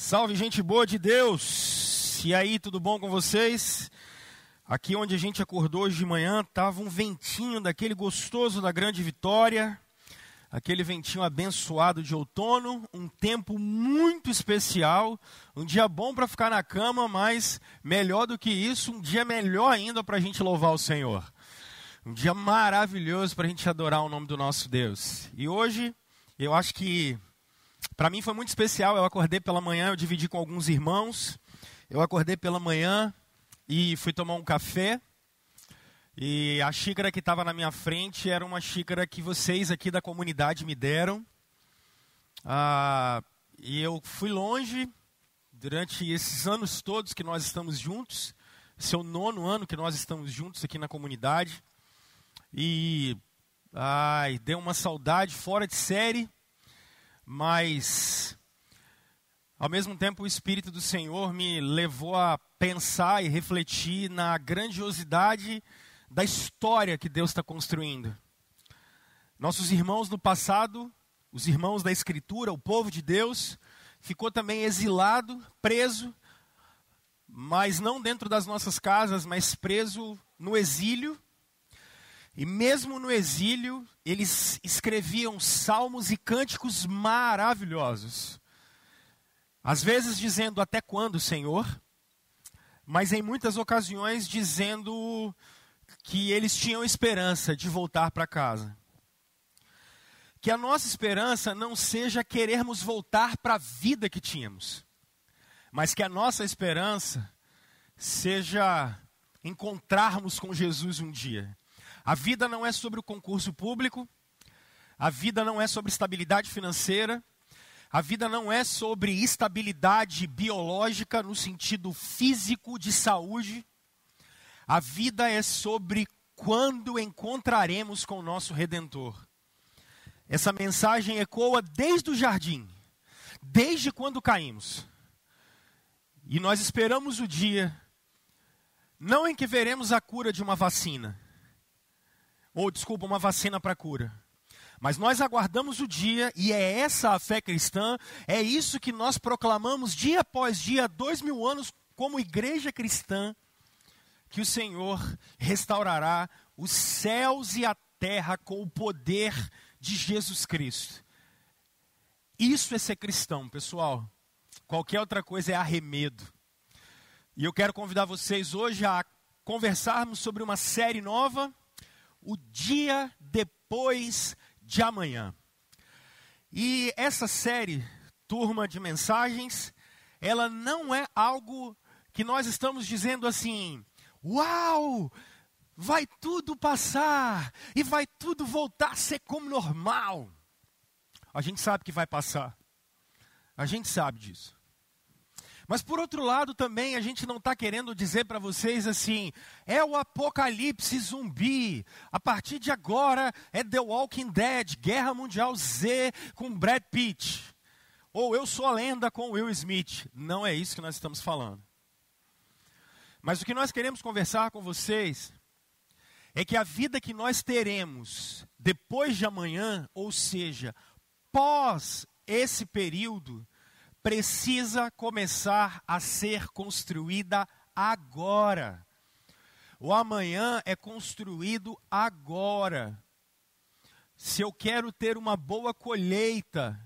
Salve, gente boa de Deus! E aí, tudo bom com vocês? Aqui onde a gente acordou hoje de manhã, tava um ventinho daquele gostoso da Grande Vitória, aquele ventinho abençoado de outono, um tempo muito especial, um dia bom para ficar na cama, mas melhor do que isso, um dia melhor ainda para a gente louvar o Senhor. Um dia maravilhoso para a gente adorar o nome do nosso Deus. E hoje, eu acho que para mim foi muito especial. Eu acordei pela manhã, eu dividi com alguns irmãos. Eu acordei pela manhã e fui tomar um café. E a xícara que estava na minha frente era uma xícara que vocês aqui da comunidade me deram. Ah, e eu fui longe durante esses anos todos que nós estamos juntos. Esse é nono ano que nós estamos juntos aqui na comunidade. E ai, deu uma saudade fora de série mas ao mesmo tempo o Espírito do Senhor me levou a pensar e refletir na grandiosidade da história que Deus está construindo. Nossos irmãos do passado, os irmãos da Escritura, o povo de Deus, ficou também exilado, preso, mas não dentro das nossas casas, mas preso no exílio e mesmo no exílio, eles escreviam salmos e cânticos maravilhosos. Às vezes dizendo até quando, Senhor, mas em muitas ocasiões dizendo que eles tinham esperança de voltar para casa. Que a nossa esperança não seja querermos voltar para a vida que tínhamos, mas que a nossa esperança seja encontrarmos com Jesus um dia a vida não é sobre o concurso público, a vida não é sobre estabilidade financeira, a vida não é sobre estabilidade biológica no sentido físico de saúde. A vida é sobre quando encontraremos com o nosso redentor. Essa mensagem ecoa desde o jardim, desde quando caímos. E nós esperamos o dia, não em que veremos a cura de uma vacina, ou desculpa, uma vacina para cura. Mas nós aguardamos o dia, e é essa a fé cristã, é isso que nós proclamamos dia após dia, dois mil anos, como igreja cristã, que o Senhor restaurará os céus e a terra com o poder de Jesus Cristo. Isso é ser cristão, pessoal. Qualquer outra coisa é arremedo. E eu quero convidar vocês hoje a conversarmos sobre uma série nova o dia depois de amanhã. E essa série, Turma de Mensagens, ela não é algo que nós estamos dizendo assim, uau, vai tudo passar e vai tudo voltar a ser como normal. A gente sabe que vai passar. A gente sabe disso. Mas por outro lado também a gente não está querendo dizer para vocês assim, é o apocalipse zumbi, a partir de agora é The Walking Dead, Guerra Mundial Z com Brad Pitt. Ou Eu Sou a Lenda com Will Smith. Não é isso que nós estamos falando. Mas o que nós queremos conversar com vocês é que a vida que nós teremos depois de amanhã, ou seja, pós esse período, precisa começar a ser construída agora. O amanhã é construído agora. Se eu quero ter uma boa colheita,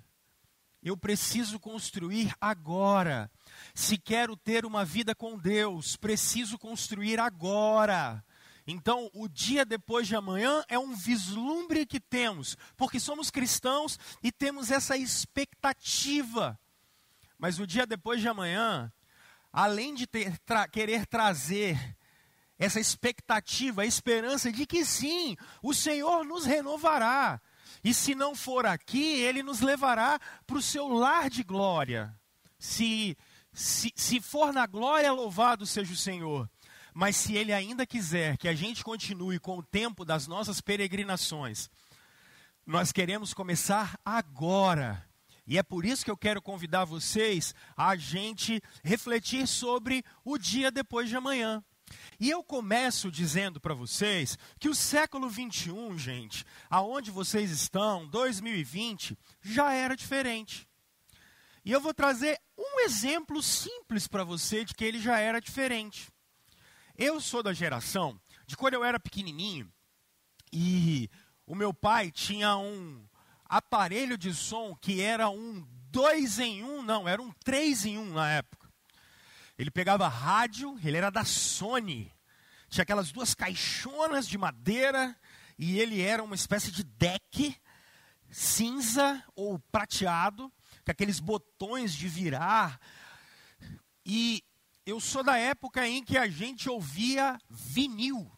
eu preciso construir agora. Se quero ter uma vida com Deus, preciso construir agora. Então, o dia depois de amanhã é um vislumbre que temos, porque somos cristãos e temos essa expectativa mas o dia depois de amanhã, além de ter, tra querer trazer essa expectativa, a esperança de que sim, o Senhor nos renovará. E se não for aqui, Ele nos levará para o seu lar de glória. Se, se, se for na glória, louvado seja o Senhor. Mas se Ele ainda quiser que a gente continue com o tempo das nossas peregrinações, nós queremos começar agora e é por isso que eu quero convidar vocês a gente refletir sobre o dia depois de amanhã. E eu começo dizendo para vocês que o século 21, gente, aonde vocês estão, 2020, já era diferente. E eu vou trazer um exemplo simples para você de que ele já era diferente. Eu sou da geração de quando eu era pequenininho e o meu pai tinha um aparelho de som que era um dois em um, não, era um três em um na época. Ele pegava rádio, ele era da Sony, tinha aquelas duas caixonas de madeira e ele era uma espécie de deck cinza ou prateado, com aqueles botões de virar. E eu sou da época em que a gente ouvia vinil.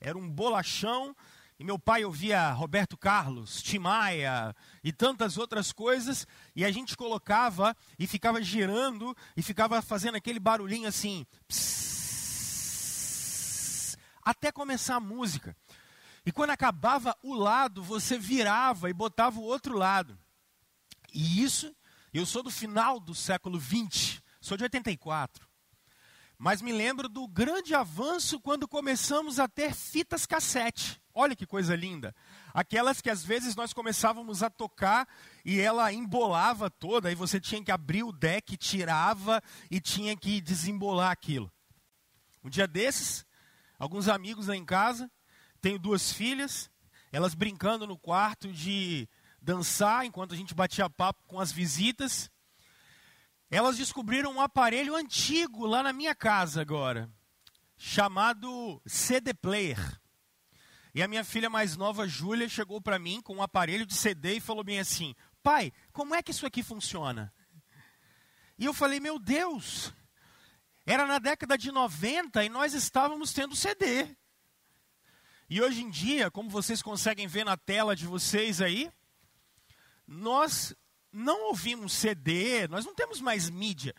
Era um bolachão e meu pai ouvia Roberto Carlos, Tim Maia e tantas outras coisas, e a gente colocava e ficava girando e ficava fazendo aquele barulhinho assim, pss, até começar a música. E quando acabava o lado, você virava e botava o outro lado. E isso, eu sou do final do século 20, sou de 84. Mas me lembro do grande avanço quando começamos a ter fitas cassete. Olha que coisa linda. Aquelas que às vezes nós começávamos a tocar e ela embolava toda, e você tinha que abrir o deck, tirava e tinha que desembolar aquilo. Um dia desses, alguns amigos lá em casa, tenho duas filhas, elas brincando no quarto de dançar enquanto a gente batia papo com as visitas. Elas descobriram um aparelho antigo lá na minha casa agora, chamado CD Player. E a minha filha mais nova, Júlia, chegou para mim com um aparelho de CD e falou bem assim: Pai, como é que isso aqui funciona? E eu falei: Meu Deus, era na década de 90 e nós estávamos tendo CD. E hoje em dia, como vocês conseguem ver na tela de vocês aí, nós não ouvimos CD, nós não temos mais mídia.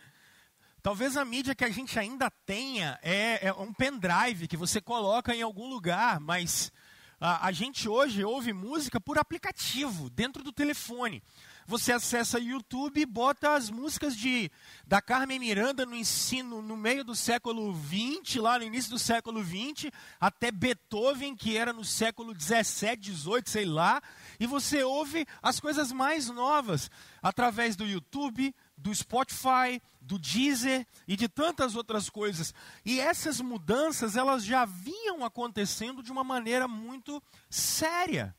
Talvez a mídia que a gente ainda tenha é, é um pendrive que você coloca em algum lugar, mas a, a gente hoje ouve música por aplicativo, dentro do telefone. Você acessa YouTube e bota as músicas de da Carmen Miranda no ensino no meio do século XX, lá no início do século XX, até Beethoven, que era no século 17, 18, sei lá, e você ouve as coisas mais novas através do YouTube, do Spotify, do Deezer e de tantas outras coisas. E essas mudanças, elas já vinham acontecendo de uma maneira muito séria.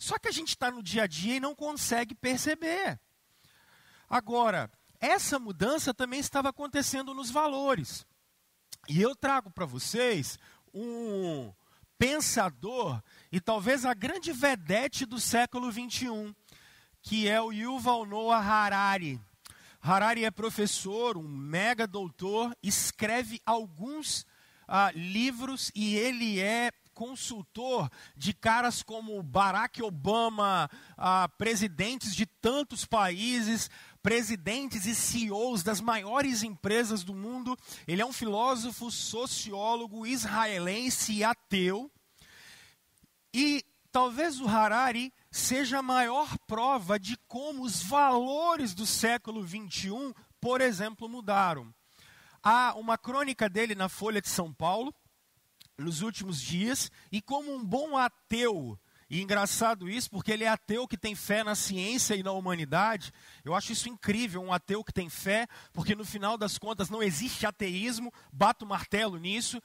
Só que a gente está no dia a dia e não consegue perceber. Agora, essa mudança também estava acontecendo nos valores. E eu trago para vocês um pensador e talvez a grande vedete do século 21, que é o Yuval Noah Harari. Harari é professor, um mega doutor, escreve alguns ah, livros e ele é consultor de caras como Barack Obama, ah, presidentes de tantos países, presidentes e CEOs das maiores empresas do mundo. Ele é um filósofo, sociólogo israelense e ateu. E talvez o Harari seja a maior prova de como os valores do século 21, por exemplo, mudaram. Há uma crônica dele na Folha de São Paulo, nos últimos dias, e como um bom ateu, e engraçado isso, porque ele é ateu que tem fé na ciência e na humanidade. Eu acho isso incrível, um ateu que tem fé, porque no final das contas não existe ateísmo, bato o martelo nisso.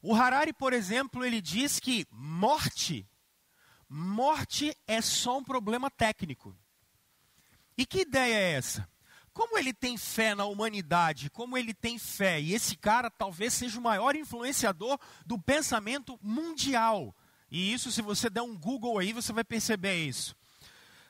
O Harari, por exemplo, ele diz que morte morte é só um problema técnico. E que ideia é essa? Como ele tem fé na humanidade, como ele tem fé, e esse cara talvez seja o maior influenciador do pensamento mundial. E isso, se você der um Google aí, você vai perceber isso.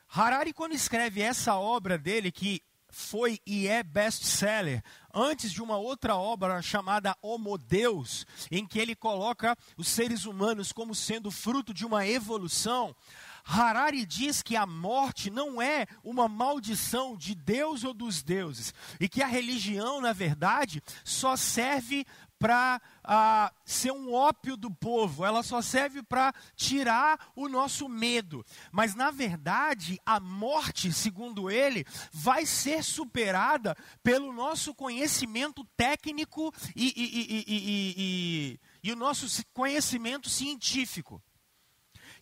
Harari, quando escreve essa obra dele, que foi e é best-seller antes de uma outra obra chamada Homo Deus, em que ele coloca os seres humanos como sendo fruto de uma evolução. Harari diz que a morte não é uma maldição de Deus ou dos deuses, e que a religião, na verdade, só serve para ah, ser um ópio do povo, ela só serve para tirar o nosso medo. Mas, na verdade, a morte, segundo ele, vai ser superada pelo nosso conhecimento técnico e, e, e, e o nosso conhecimento científico.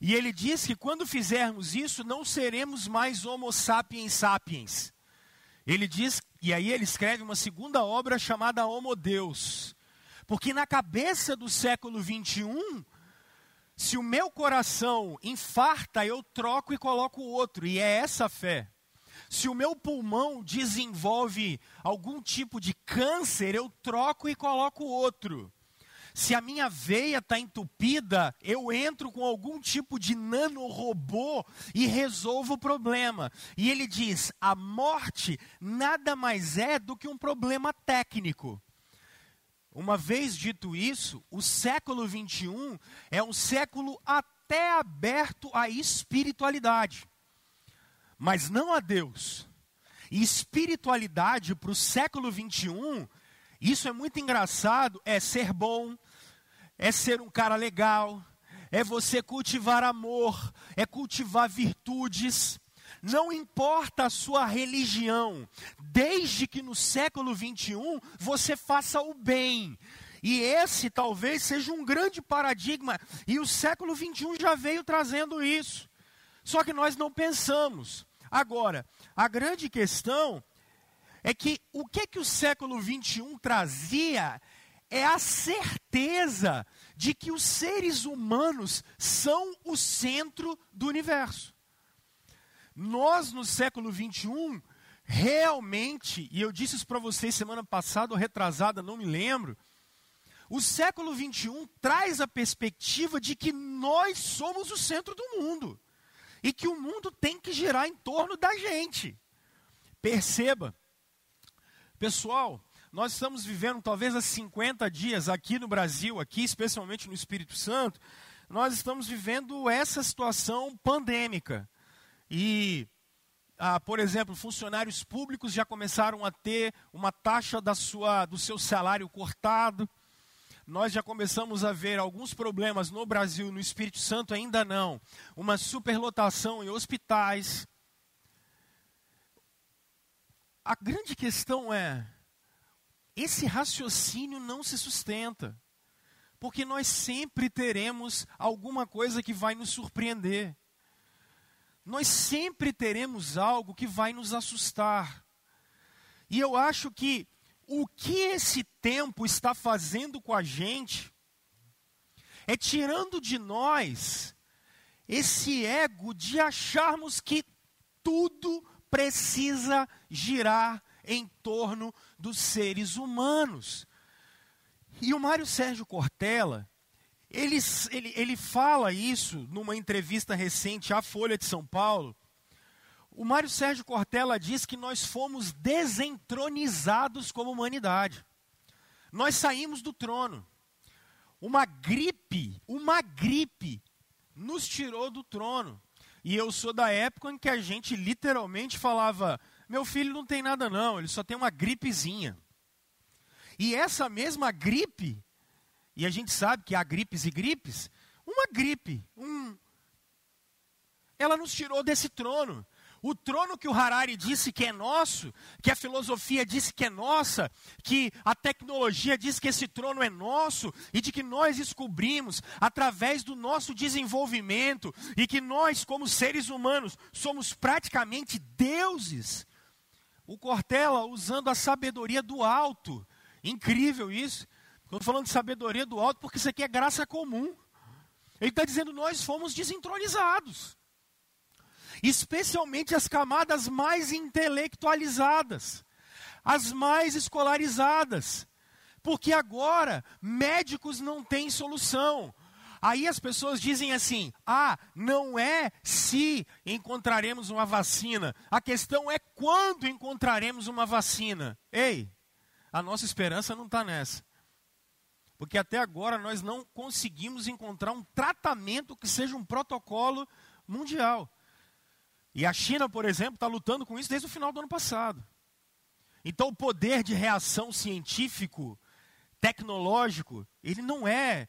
E ele diz que quando fizermos isso, não seremos mais Homo sapiens sapiens Ele diz, e aí ele escreve uma segunda obra chamada Homo Deus. Porque na cabeça do século 21, se o meu coração infarta, eu troco e coloco outro, e é essa a fé. Se o meu pulmão desenvolve algum tipo de câncer, eu troco e coloco outro. Se a minha veia está entupida, eu entro com algum tipo de nanorobô e resolvo o problema. E ele diz: a morte nada mais é do que um problema técnico. Uma vez dito isso, o século 21 é um século até aberto à espiritualidade mas não a Deus. E espiritualidade para o século 21, isso é muito engraçado, é ser bom, é ser um cara legal, é você cultivar amor, é cultivar virtudes. Não importa a sua religião, desde que no século 21 você faça o bem. E esse talvez seja um grande paradigma, e o século 21 já veio trazendo isso. Só que nós não pensamos. Agora, a grande questão é que o que que o século 21 trazia é a certeza de que os seres humanos são o centro do universo. Nós, no século 21, realmente, e eu disse isso para vocês semana passada ou retrasada, não me lembro, o século 21 traz a perspectiva de que nós somos o centro do mundo e que o mundo tem que girar em torno da gente. Perceba, pessoal, nós estamos vivendo talvez há 50 dias aqui no Brasil, aqui especialmente no Espírito Santo, nós estamos vivendo essa situação pandêmica. E, ah, por exemplo, funcionários públicos já começaram a ter uma taxa da sua, do seu salário cortado nós já começamos a ver alguns problemas no Brasil, no Espírito Santo ainda não. Uma superlotação em hospitais. A grande questão é: esse raciocínio não se sustenta. Porque nós sempre teremos alguma coisa que vai nos surpreender. Nós sempre teremos algo que vai nos assustar. E eu acho que o que esse tempo está fazendo com a gente é tirando de nós esse ego de acharmos que tudo precisa girar em torno dos seres humanos. E o Mário Sérgio Cortella, ele, ele, ele fala isso numa entrevista recente à Folha de São Paulo, o Mário Sérgio Cortella diz que nós fomos desentronizados como humanidade. Nós saímos do trono. Uma gripe, uma gripe, nos tirou do trono. E eu sou da época em que a gente literalmente falava: meu filho não tem nada, não, ele só tem uma gripezinha. E essa mesma gripe, e a gente sabe que há gripes e gripes, uma gripe, um, ela nos tirou desse trono. O trono que o Harari disse que é nosso, que a filosofia disse que é nossa, que a tecnologia diz que esse trono é nosso e de que nós descobrimos através do nosso desenvolvimento e que nós, como seres humanos, somos praticamente deuses. O Cortella usando a sabedoria do alto. Incrível isso. Estou falando de sabedoria do alto porque isso aqui é graça comum. Ele está dizendo: nós fomos desentronizados especialmente as camadas mais intelectualizadas, as mais escolarizadas. Porque agora médicos não têm solução. Aí as pessoas dizem assim: ah, não é se encontraremos uma vacina, a questão é quando encontraremos uma vacina. Ei, a nossa esperança não está nessa. Porque até agora nós não conseguimos encontrar um tratamento que seja um protocolo mundial. E a China, por exemplo, está lutando com isso desde o final do ano passado. Então, o poder de reação científico, tecnológico, ele não é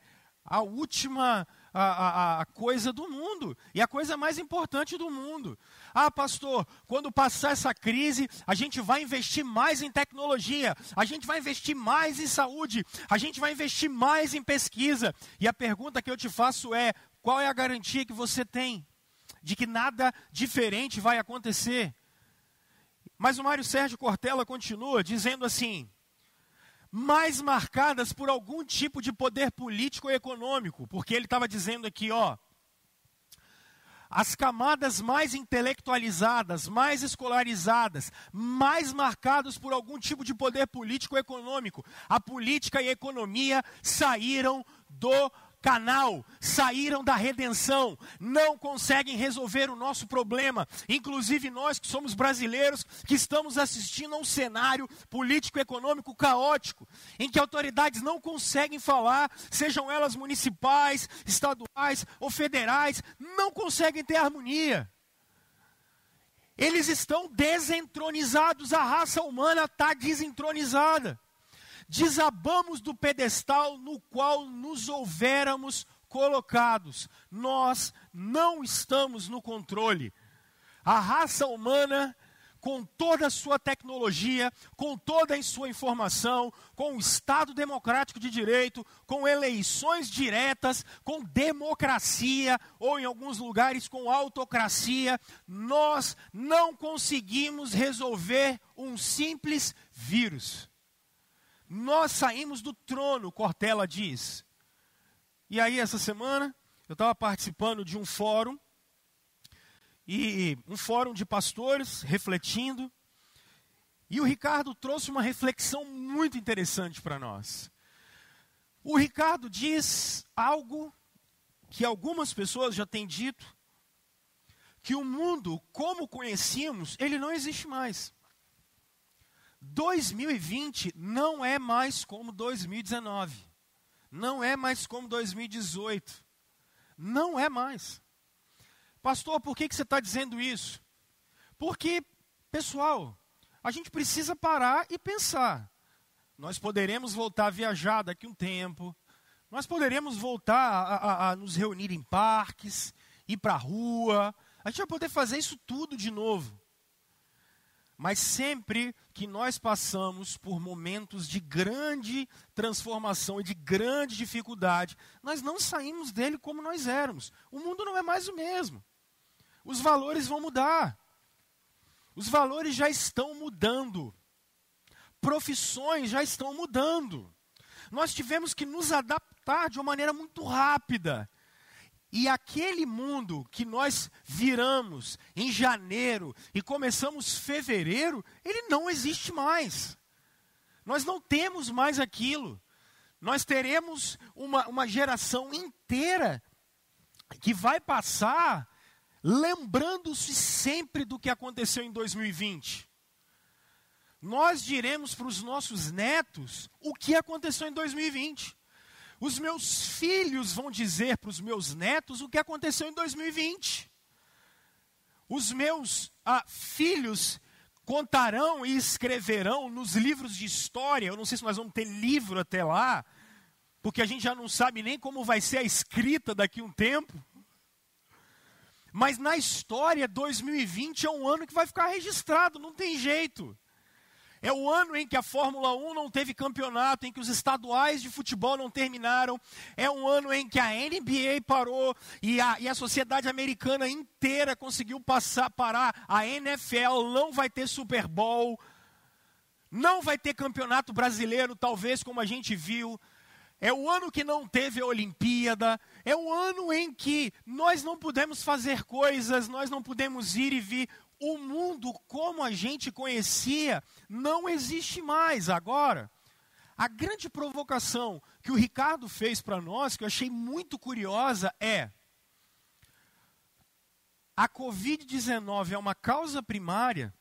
a última a, a, a, coisa do mundo e a coisa mais importante do mundo. Ah, pastor, quando passar essa crise, a gente vai investir mais em tecnologia, a gente vai investir mais em saúde, a gente vai investir mais em pesquisa. E a pergunta que eu te faço é: qual é a garantia que você tem de que nada diferente vai acontecer. Mas o Mário Sérgio Cortella continua dizendo assim: mais marcadas por algum tipo de poder político ou econômico, porque ele estava dizendo aqui, ó, as camadas mais intelectualizadas, mais escolarizadas, mais marcadas por algum tipo de poder político ou econômico. A política e a economia saíram do canal, saíram da redenção, não conseguem resolver o nosso problema. Inclusive nós que somos brasileiros, que estamos assistindo a um cenário político-econômico caótico, em que autoridades não conseguem falar, sejam elas municipais, estaduais ou federais, não conseguem ter harmonia. Eles estão desentronizados, a raça humana está desentronizada desabamos do pedestal no qual nos houvéramos colocados. Nós não estamos no controle. A raça humana, com toda a sua tecnologia, com toda a sua informação, com o Estado democrático de direito, com eleições diretas, com democracia, ou em alguns lugares com autocracia, nós não conseguimos resolver um simples vírus. Nós saímos do trono, Cortella diz. E aí, essa semana, eu estava participando de um fórum, e um fórum de pastores, refletindo, e o Ricardo trouxe uma reflexão muito interessante para nós. O Ricardo diz algo que algumas pessoas já têm dito, que o mundo como conhecíamos, ele não existe mais. 2020 não é mais como 2019. Não é mais como 2018. Não é mais. Pastor, por que, que você está dizendo isso? Porque, pessoal, a gente precisa parar e pensar. Nós poderemos voltar a viajar daqui um tempo. Nós poderemos voltar a, a, a nos reunir em parques, ir para a rua. A gente vai poder fazer isso tudo de novo. Mas sempre que nós passamos por momentos de grande transformação e de grande dificuldade, nós não saímos dele como nós éramos. O mundo não é mais o mesmo. Os valores vão mudar. Os valores já estão mudando. Profissões já estão mudando. Nós tivemos que nos adaptar de uma maneira muito rápida. E aquele mundo que nós viramos em janeiro e começamos fevereiro, ele não existe mais. Nós não temos mais aquilo. Nós teremos uma, uma geração inteira que vai passar lembrando-se sempre do que aconteceu em 2020. Nós diremos para os nossos netos o que aconteceu em 2020. Os meus filhos vão dizer para os meus netos o que aconteceu em 2020. Os meus ah, filhos contarão e escreverão nos livros de história. Eu não sei se nós vamos ter livro até lá, porque a gente já não sabe nem como vai ser a escrita daqui a um tempo. Mas na história, 2020 é um ano que vai ficar registrado, não tem jeito. É o ano em que a Fórmula 1 não teve campeonato, em que os estaduais de futebol não terminaram. É um ano em que a NBA parou e a, e a sociedade americana inteira conseguiu passar, parar. A NFL não vai ter Super Bowl. Não vai ter campeonato brasileiro, talvez como a gente viu. É o ano que não teve a Olimpíada. É o ano em que nós não pudemos fazer coisas, nós não pudemos ir e vir o mundo como a gente conhecia não existe mais agora. A grande provocação que o Ricardo fez para nós, que eu achei muito curiosa, é: a Covid-19 é uma causa primária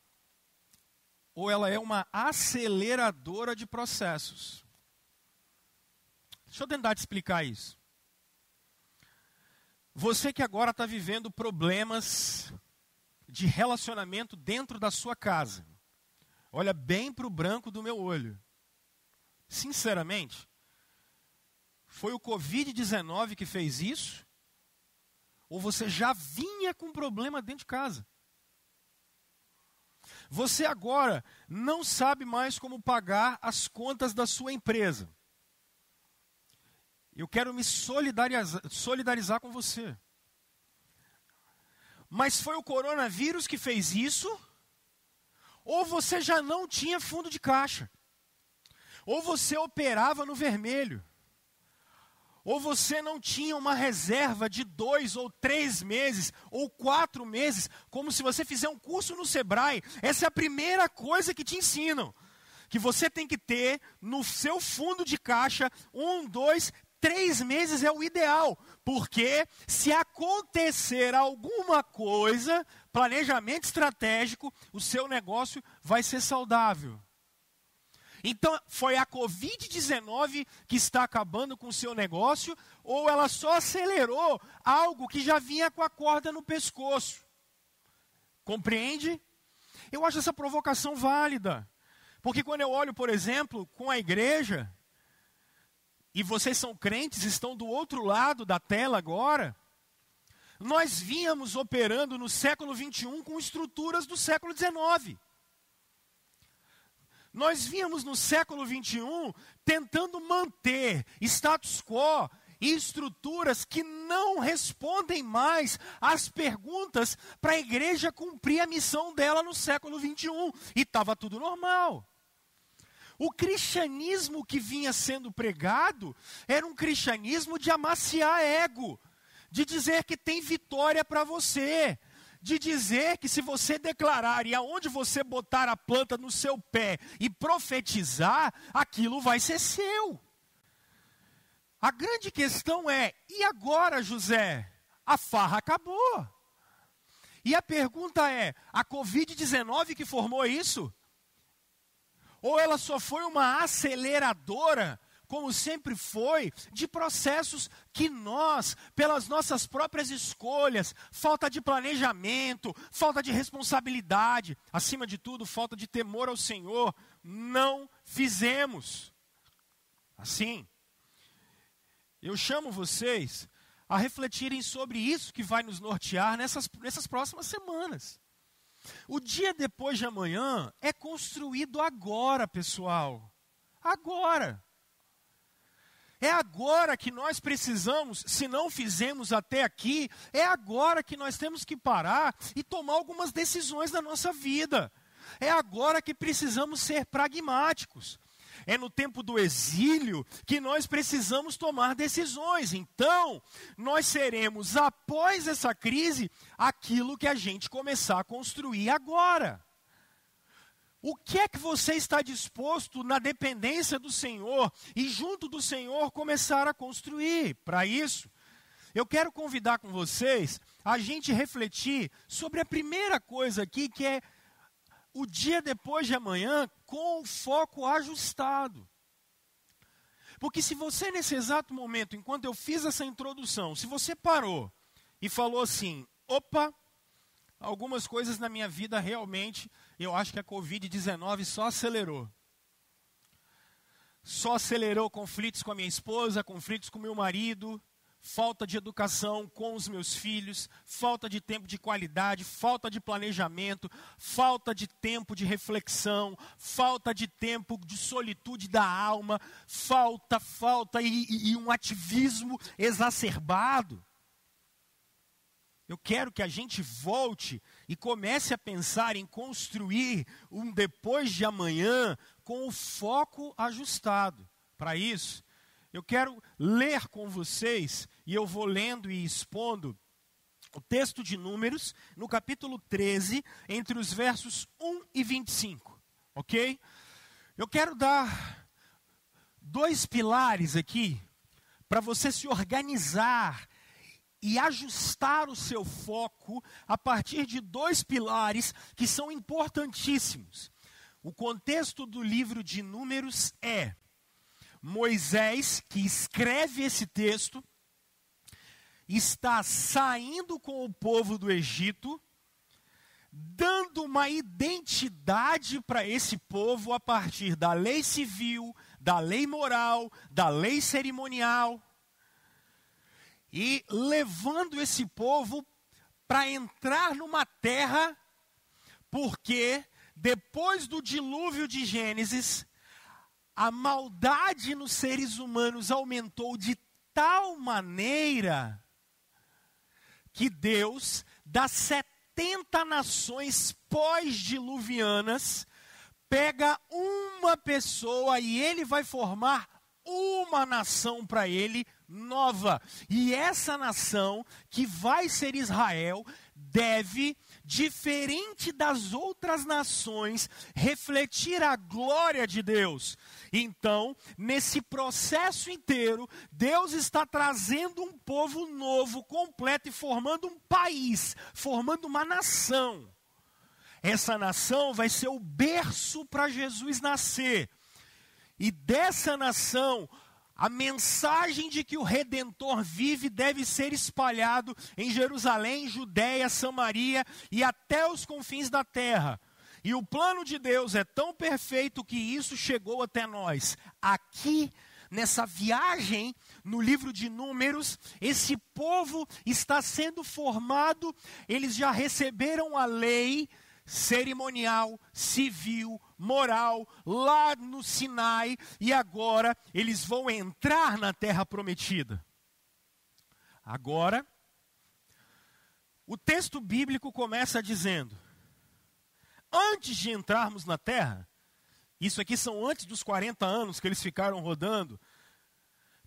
ou ela é uma aceleradora de processos? Deixa eu tentar te explicar isso. Você que agora está vivendo problemas de relacionamento dentro da sua casa. Olha bem para o branco do meu olho. Sinceramente, foi o Covid-19 que fez isso? Ou você já vinha com problema dentro de casa? Você agora não sabe mais como pagar as contas da sua empresa. Eu quero me solidarizar, solidarizar com você. Mas foi o coronavírus que fez isso? ou você já não tinha fundo de caixa, ou você operava no vermelho, ou você não tinha uma reserva de dois ou três meses, ou quatro meses, como se você fizer um curso no Sebrae. Essa é a primeira coisa que te ensinam. Que você tem que ter no seu fundo de caixa um, dois, três meses é o ideal. Porque se acontecer alguma coisa, planejamento estratégico, o seu negócio vai ser saudável. Então, foi a Covid-19 que está acabando com o seu negócio, ou ela só acelerou algo que já vinha com a corda no pescoço? Compreende? Eu acho essa provocação válida. Porque quando eu olho, por exemplo, com a igreja, e vocês são crentes, estão do outro lado da tela agora, nós vínhamos operando no século 21 com estruturas do século 19. Nós vínhamos no século 21 tentando manter status quo e estruturas que não respondem mais às perguntas para a igreja cumprir a missão dela no século 21. E estava tudo normal. O cristianismo que vinha sendo pregado era um cristianismo de amaciar ego, de dizer que tem vitória para você, de dizer que se você declarar e aonde você botar a planta no seu pé e profetizar, aquilo vai ser seu. A grande questão é: e agora, José? A farra acabou. E a pergunta é: a Covid-19 que formou isso? Ou ela só foi uma aceleradora como sempre foi, de processos que nós, pelas nossas próprias escolhas, falta de planejamento, falta de responsabilidade, acima de tudo, falta de temor ao Senhor, não fizemos. Assim, eu chamo vocês a refletirem sobre isso que vai nos nortear nessas, nessas próximas semanas. O dia depois de amanhã é construído agora, pessoal. Agora. É agora que nós precisamos, se não fizemos até aqui, é agora que nós temos que parar e tomar algumas decisões na nossa vida. É agora que precisamos ser pragmáticos. É no tempo do exílio que nós precisamos tomar decisões. Então, nós seremos, após essa crise, aquilo que a gente começar a construir agora. O que é que você está disposto na dependência do Senhor e junto do Senhor começar a construir? Para isso, eu quero convidar com vocês a gente refletir sobre a primeira coisa aqui, que é o dia depois de amanhã com o foco ajustado. Porque se você nesse exato momento, enquanto eu fiz essa introdução, se você parou e falou assim: opa, algumas coisas na minha vida realmente eu acho que a Covid-19 só acelerou. Só acelerou conflitos com a minha esposa, conflitos com meu marido, falta de educação com os meus filhos, falta de tempo de qualidade, falta de planejamento, falta de tempo de reflexão, falta de tempo de solitude da alma, falta, falta e, e, e um ativismo exacerbado. Eu quero que a gente volte e comece a pensar em construir um depois de amanhã com o foco ajustado. Para isso, eu quero ler com vocês, e eu vou lendo e expondo o texto de Números, no capítulo 13, entre os versos 1 e 25. Ok? Eu quero dar dois pilares aqui para você se organizar e ajustar o seu foco a partir de dois pilares que são importantíssimos. O contexto do livro de Números é Moisés, que escreve esse texto, está saindo com o povo do Egito, dando uma identidade para esse povo a partir da lei civil, da lei moral, da lei cerimonial e levando esse povo para entrar numa terra, porque depois do dilúvio de Gênesis, a maldade nos seres humanos aumentou de tal maneira que Deus 70 70 nações pós-diluvianas, pega uma pessoa e ele vai formar uma nação para ele nova. E essa nação, que vai ser Israel, deve, diferente das outras nações, refletir a glória de Deus. Então, nesse processo inteiro, Deus está trazendo um povo novo, completo e formando um país, formando uma nação. Essa nação vai ser o berço para Jesus nascer. E dessa nação, a mensagem de que o redentor vive deve ser espalhado em Jerusalém, Judéia, Samaria e até os confins da terra. E o plano de Deus é tão perfeito que isso chegou até nós. Aqui, nessa viagem no livro de Números, esse povo está sendo formado, eles já receberam a lei cerimonial, civil, moral, lá no Sinai, e agora eles vão entrar na terra prometida. Agora, o texto bíblico começa dizendo: antes de entrarmos na terra, isso aqui são antes dos 40 anos que eles ficaram rodando,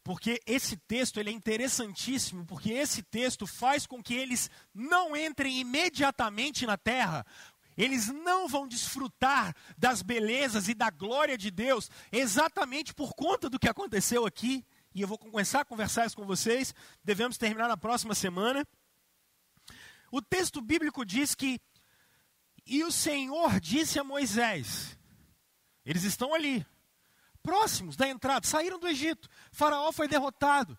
porque esse texto ele é interessantíssimo, porque esse texto faz com que eles não entrem imediatamente na terra, eles não vão desfrutar das belezas e da glória de Deus exatamente por conta do que aconteceu aqui. E eu vou começar a conversar isso com vocês. Devemos terminar na próxima semana. O texto bíblico diz que e o Senhor disse a Moisés: eles estão ali, próximos da entrada, saíram do Egito. Faraó foi derrotado.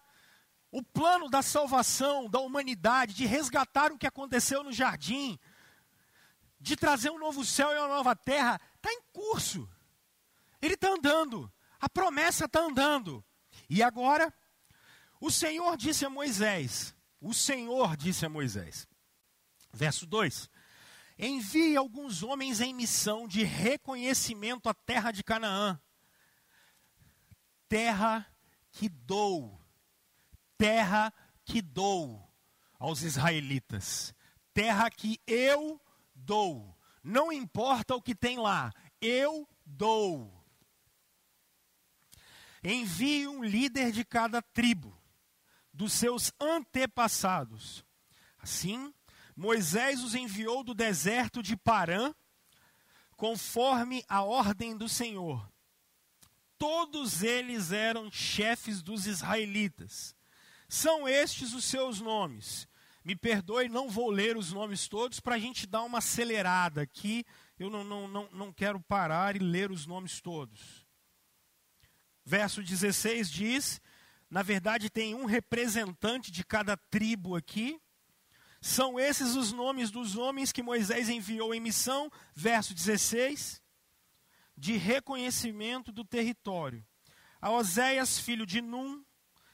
O plano da salvação da humanidade, de resgatar o que aconteceu no jardim, de trazer um novo céu e uma nova terra, está em curso. Ele está andando. A promessa está andando. E agora, o Senhor disse a Moisés: O Senhor disse a Moisés, verso 2: Envie alguns homens em missão de reconhecimento à terra de Canaã, terra que dou, terra que dou aos israelitas, terra que eu dou. Não importa o que tem lá, eu dou. Envie um líder de cada tribo, dos seus antepassados. Assim, Moisés os enviou do deserto de Parã, conforme a ordem do Senhor. Todos eles eram chefes dos israelitas. São estes os seus nomes: me perdoe, não vou ler os nomes todos para a gente dar uma acelerada aqui. Eu não, não, não, não quero parar e ler os nomes todos. Verso 16 diz: na verdade, tem um representante de cada tribo aqui. São esses os nomes dos homens que Moisés enviou em missão. Verso 16: de reconhecimento do território. A Oséias, filho de Num,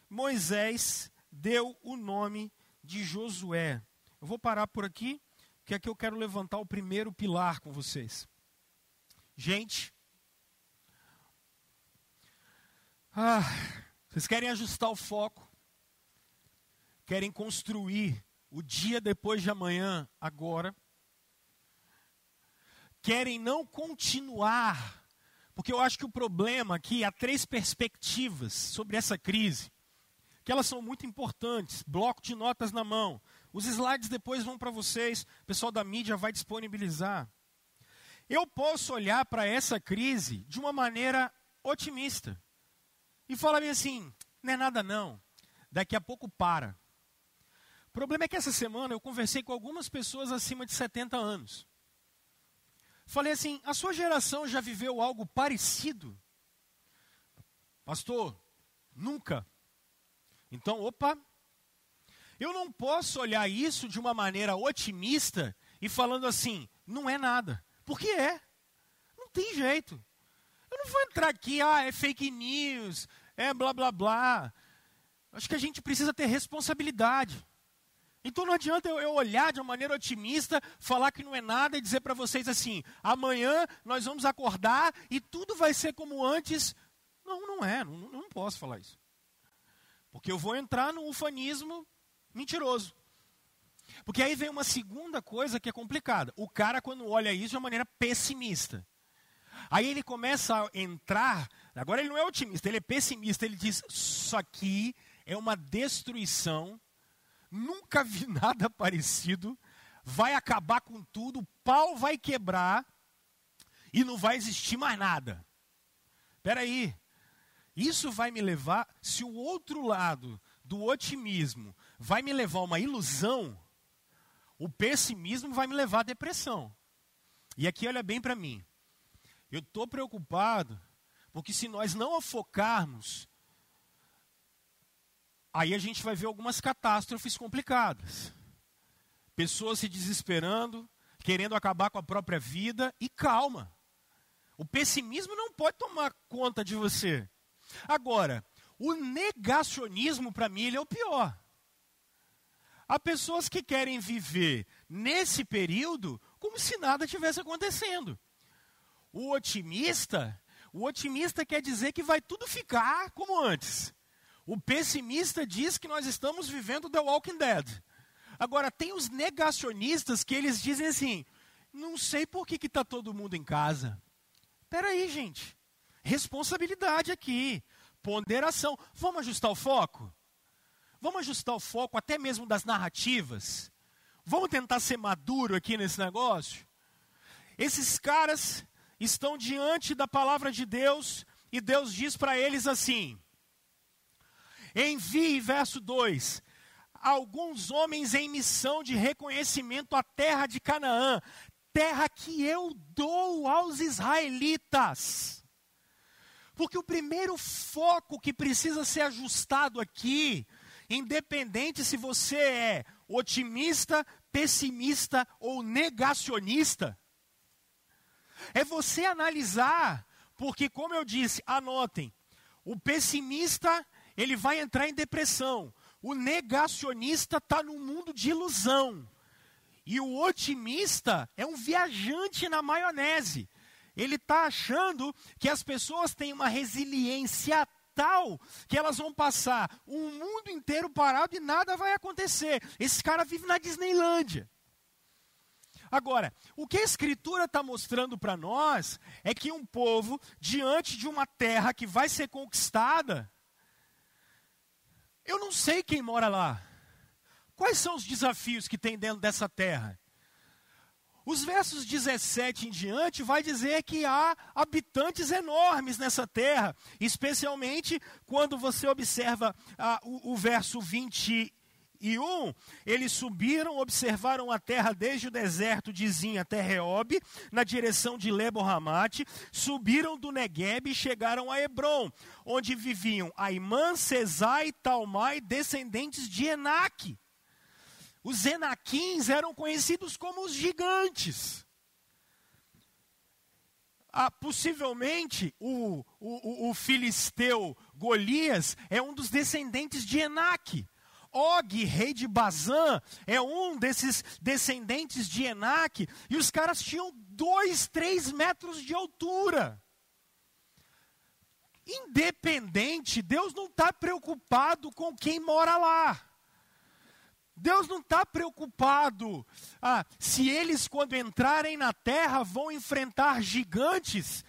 Moisés deu o nome de Josué. Eu vou parar por aqui, que aqui eu quero levantar o primeiro pilar com vocês. Gente, ah, vocês querem ajustar o foco, querem construir o dia depois de amanhã, agora, querem não continuar, porque eu acho que o problema aqui há três perspectivas sobre essa crise que elas são muito importantes. Bloco de notas na mão. Os slides depois vão para vocês, o pessoal da mídia vai disponibilizar. Eu posso olhar para essa crise de uma maneira otimista e falar bem assim: não é nada não, daqui a pouco para. O problema é que essa semana eu conversei com algumas pessoas acima de 70 anos. Falei assim: a sua geração já viveu algo parecido? Pastor, nunca. Então, opa, eu não posso olhar isso de uma maneira otimista e falando assim, não é nada. Porque é. Não tem jeito. Eu não vou entrar aqui, ah, é fake news, é blá blá blá. Acho que a gente precisa ter responsabilidade. Então não adianta eu, olhar de uma maneira otimista, falar que não é nada e dizer para vocês assim: amanhã nós vamos acordar e tudo vai ser como antes. Não, não é, não, não posso falar isso. Porque eu vou entrar no ufanismo mentiroso. Porque aí vem uma segunda coisa que é complicada. O cara, quando olha isso de uma maneira pessimista. Aí ele começa a entrar. Agora ele não é otimista, ele é pessimista. Ele diz: Isso aqui é uma destruição. Nunca vi nada parecido. Vai acabar com tudo. O pau vai quebrar. E não vai existir mais nada. Espera aí. Isso vai me levar. Se o outro lado do otimismo vai me levar a uma ilusão, o pessimismo vai me levar à depressão. E aqui olha bem para mim. Eu estou preocupado, porque se nós não focarmos, aí a gente vai ver algumas catástrofes complicadas. Pessoas se desesperando, querendo acabar com a própria vida, e calma. O pessimismo não pode tomar conta de você. Agora, o negacionismo, para mim, ele é o pior. Há pessoas que querem viver nesse período como se nada tivesse acontecendo. O otimista, o otimista quer dizer que vai tudo ficar como antes. O pessimista diz que nós estamos vivendo The Walking Dead. Agora, tem os negacionistas que eles dizem assim: não sei por que está todo mundo em casa. Espera aí, gente. Responsabilidade aqui. Ponderação. Vamos ajustar o foco? Vamos ajustar o foco até mesmo das narrativas? Vamos tentar ser maduro aqui nesse negócio? Esses caras, estão diante da palavra de Deus e Deus diz para eles assim: Envie, verso 2, alguns homens em missão de reconhecimento à terra de Canaã, terra que eu dou aos israelitas. Porque o primeiro foco que precisa ser ajustado aqui, independente se você é otimista, pessimista ou negacionista, é você analisar, porque como eu disse, anotem, o pessimista, ele vai entrar em depressão. O negacionista está num mundo de ilusão. E o otimista é um viajante na maionese. Ele está achando que as pessoas têm uma resiliência tal que elas vão passar um mundo inteiro parado e nada vai acontecer. Esse cara vive na Disneylândia. Agora, o que a Escritura está mostrando para nós é que um povo, diante de uma terra que vai ser conquistada, eu não sei quem mora lá. Quais são os desafios que tem dentro dessa terra? Os versos 17 em diante vai dizer que há habitantes enormes nessa terra, especialmente quando você observa ah, o, o verso 20 e um, eles subiram, observaram a terra desde o deserto de Zin até Reob, na direção de Lebo-Ramate, subiram do Negueb e chegaram a Hebron, onde viviam Aimã, Cesai, Talmai, descendentes de Enaque. Os Enaquins eram conhecidos como os gigantes. Ah, possivelmente o, o, o filisteu Golias é um dos descendentes de Enaque. Og, rei de Bazã, é um desses descendentes de Enaque, e os caras tinham dois, três metros de altura. Independente, Deus não está preocupado com quem mora lá. Deus não está preocupado ah, se eles, quando entrarem na terra, vão enfrentar gigantes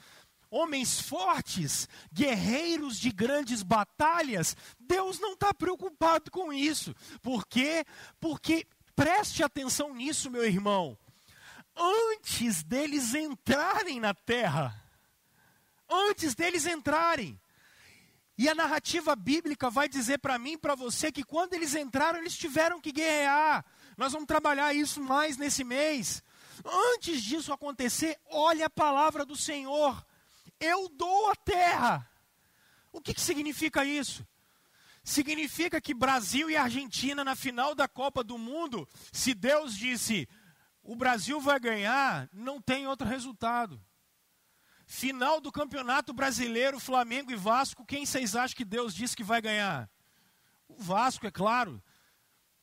homens fortes, guerreiros de grandes batalhas, Deus não está preocupado com isso. Por quê? Porque, preste atenção nisso, meu irmão, antes deles entrarem na terra, antes deles entrarem, e a narrativa bíblica vai dizer para mim e para você que quando eles entraram, eles tiveram que guerrear. Nós vamos trabalhar isso mais nesse mês. Antes disso acontecer, olha a palavra do Senhor eu dou a terra. O que, que significa isso? Significa que Brasil e Argentina, na final da Copa do Mundo, se Deus disse o Brasil vai ganhar, não tem outro resultado. Final do Campeonato Brasileiro, Flamengo e Vasco, quem vocês acham que Deus disse que vai ganhar? O Vasco, é claro.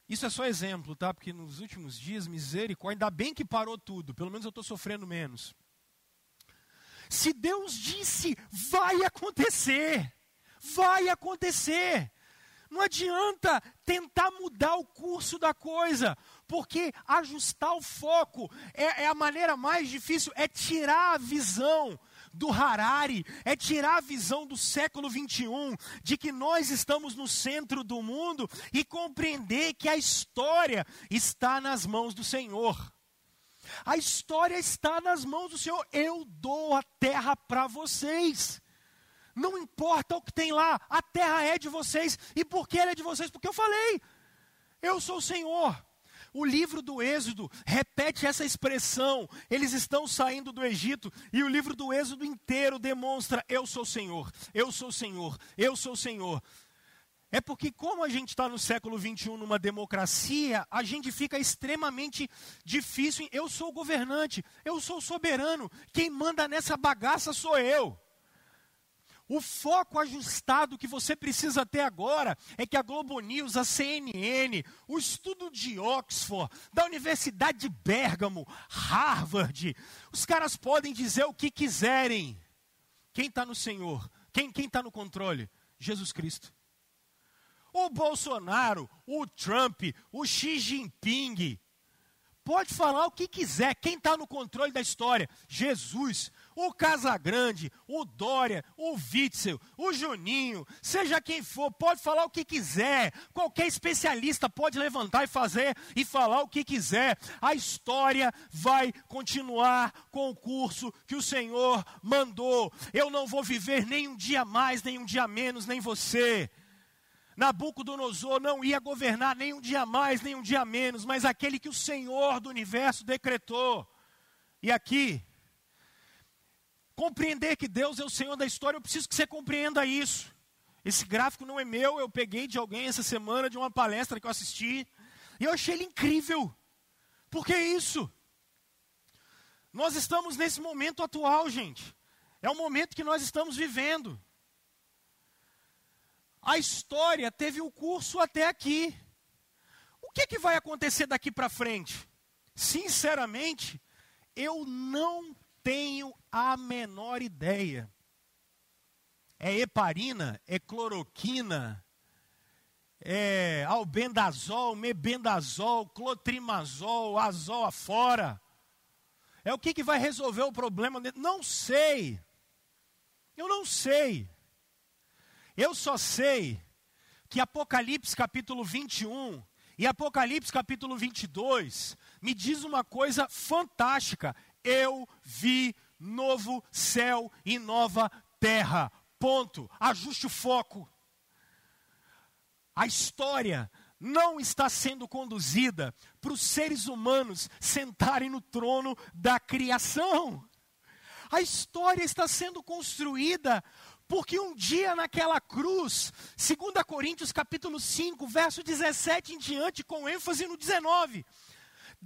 Isso é só exemplo, tá? Porque nos últimos dias, misericórdia, ainda bem que parou tudo, pelo menos eu estou sofrendo menos. Se Deus disse, vai acontecer. Vai acontecer. Não adianta tentar mudar o curso da coisa, porque ajustar o foco é, é, a maneira mais difícil, é tirar a visão do Harari, é tirar a visão do século 21, de que nós estamos no centro do mundo e compreender que a história está nas mãos do Senhor. A história está nas mãos do Senhor. Eu dou a terra para vocês. Não importa o que tem lá, a terra é de vocês. E por que ela é de vocês? Porque eu falei, eu sou o Senhor. O livro do Êxodo repete essa expressão. Eles estão saindo do Egito e o livro do Êxodo inteiro demonstra: Eu sou o Senhor, eu sou o Senhor, eu sou o Senhor. É porque, como a gente está no século 21 numa democracia, a gente fica extremamente difícil. Eu sou o governante, eu sou o soberano, quem manda nessa bagaça sou eu. O foco ajustado que você precisa ter agora é que a Globo News, a CNN, o estudo de Oxford, da Universidade de Bergamo, Harvard, os caras podem dizer o que quiserem. Quem está no Senhor? Quem está no controle? Jesus Cristo. O Bolsonaro, o Trump, o Xi Jinping, pode falar o que quiser. Quem está no controle da história? Jesus o Casagrande, o Dória, o Witzel, o Juninho, seja quem for, pode falar o que quiser. Qualquer especialista pode levantar e fazer e falar o que quiser. A história vai continuar com o curso que o Senhor mandou. Eu não vou viver nem um dia mais, nem um dia menos, nem você. Nabucodonosor não ia governar nem um dia mais, nem um dia menos, mas aquele que o Senhor do universo decretou. E aqui, compreender que Deus é o Senhor da história, eu preciso que você compreenda isso. Esse gráfico não é meu, eu peguei de alguém essa semana, de uma palestra que eu assisti, e eu achei ele incrível. Por que isso? Nós estamos nesse momento atual, gente. É o momento que nós estamos vivendo. A história teve o curso até aqui. O que, que vai acontecer daqui para frente? Sinceramente, eu não tenho a menor ideia. É heparina, é cloroquina, é albendazol, mebendazol, clotrimazol, azol afora. É o que, que vai resolver o problema? Não sei. Eu não sei. Eu só sei que Apocalipse capítulo 21 e Apocalipse capítulo 22 me diz uma coisa fantástica eu vi novo céu e nova terra. Ponto. Ajuste o foco. A história não está sendo conduzida para os seres humanos sentarem no trono da criação. A história está sendo construída porque um dia naquela cruz, 2 Coríntios capítulo 5, verso 17 em diante, com ênfase no 19,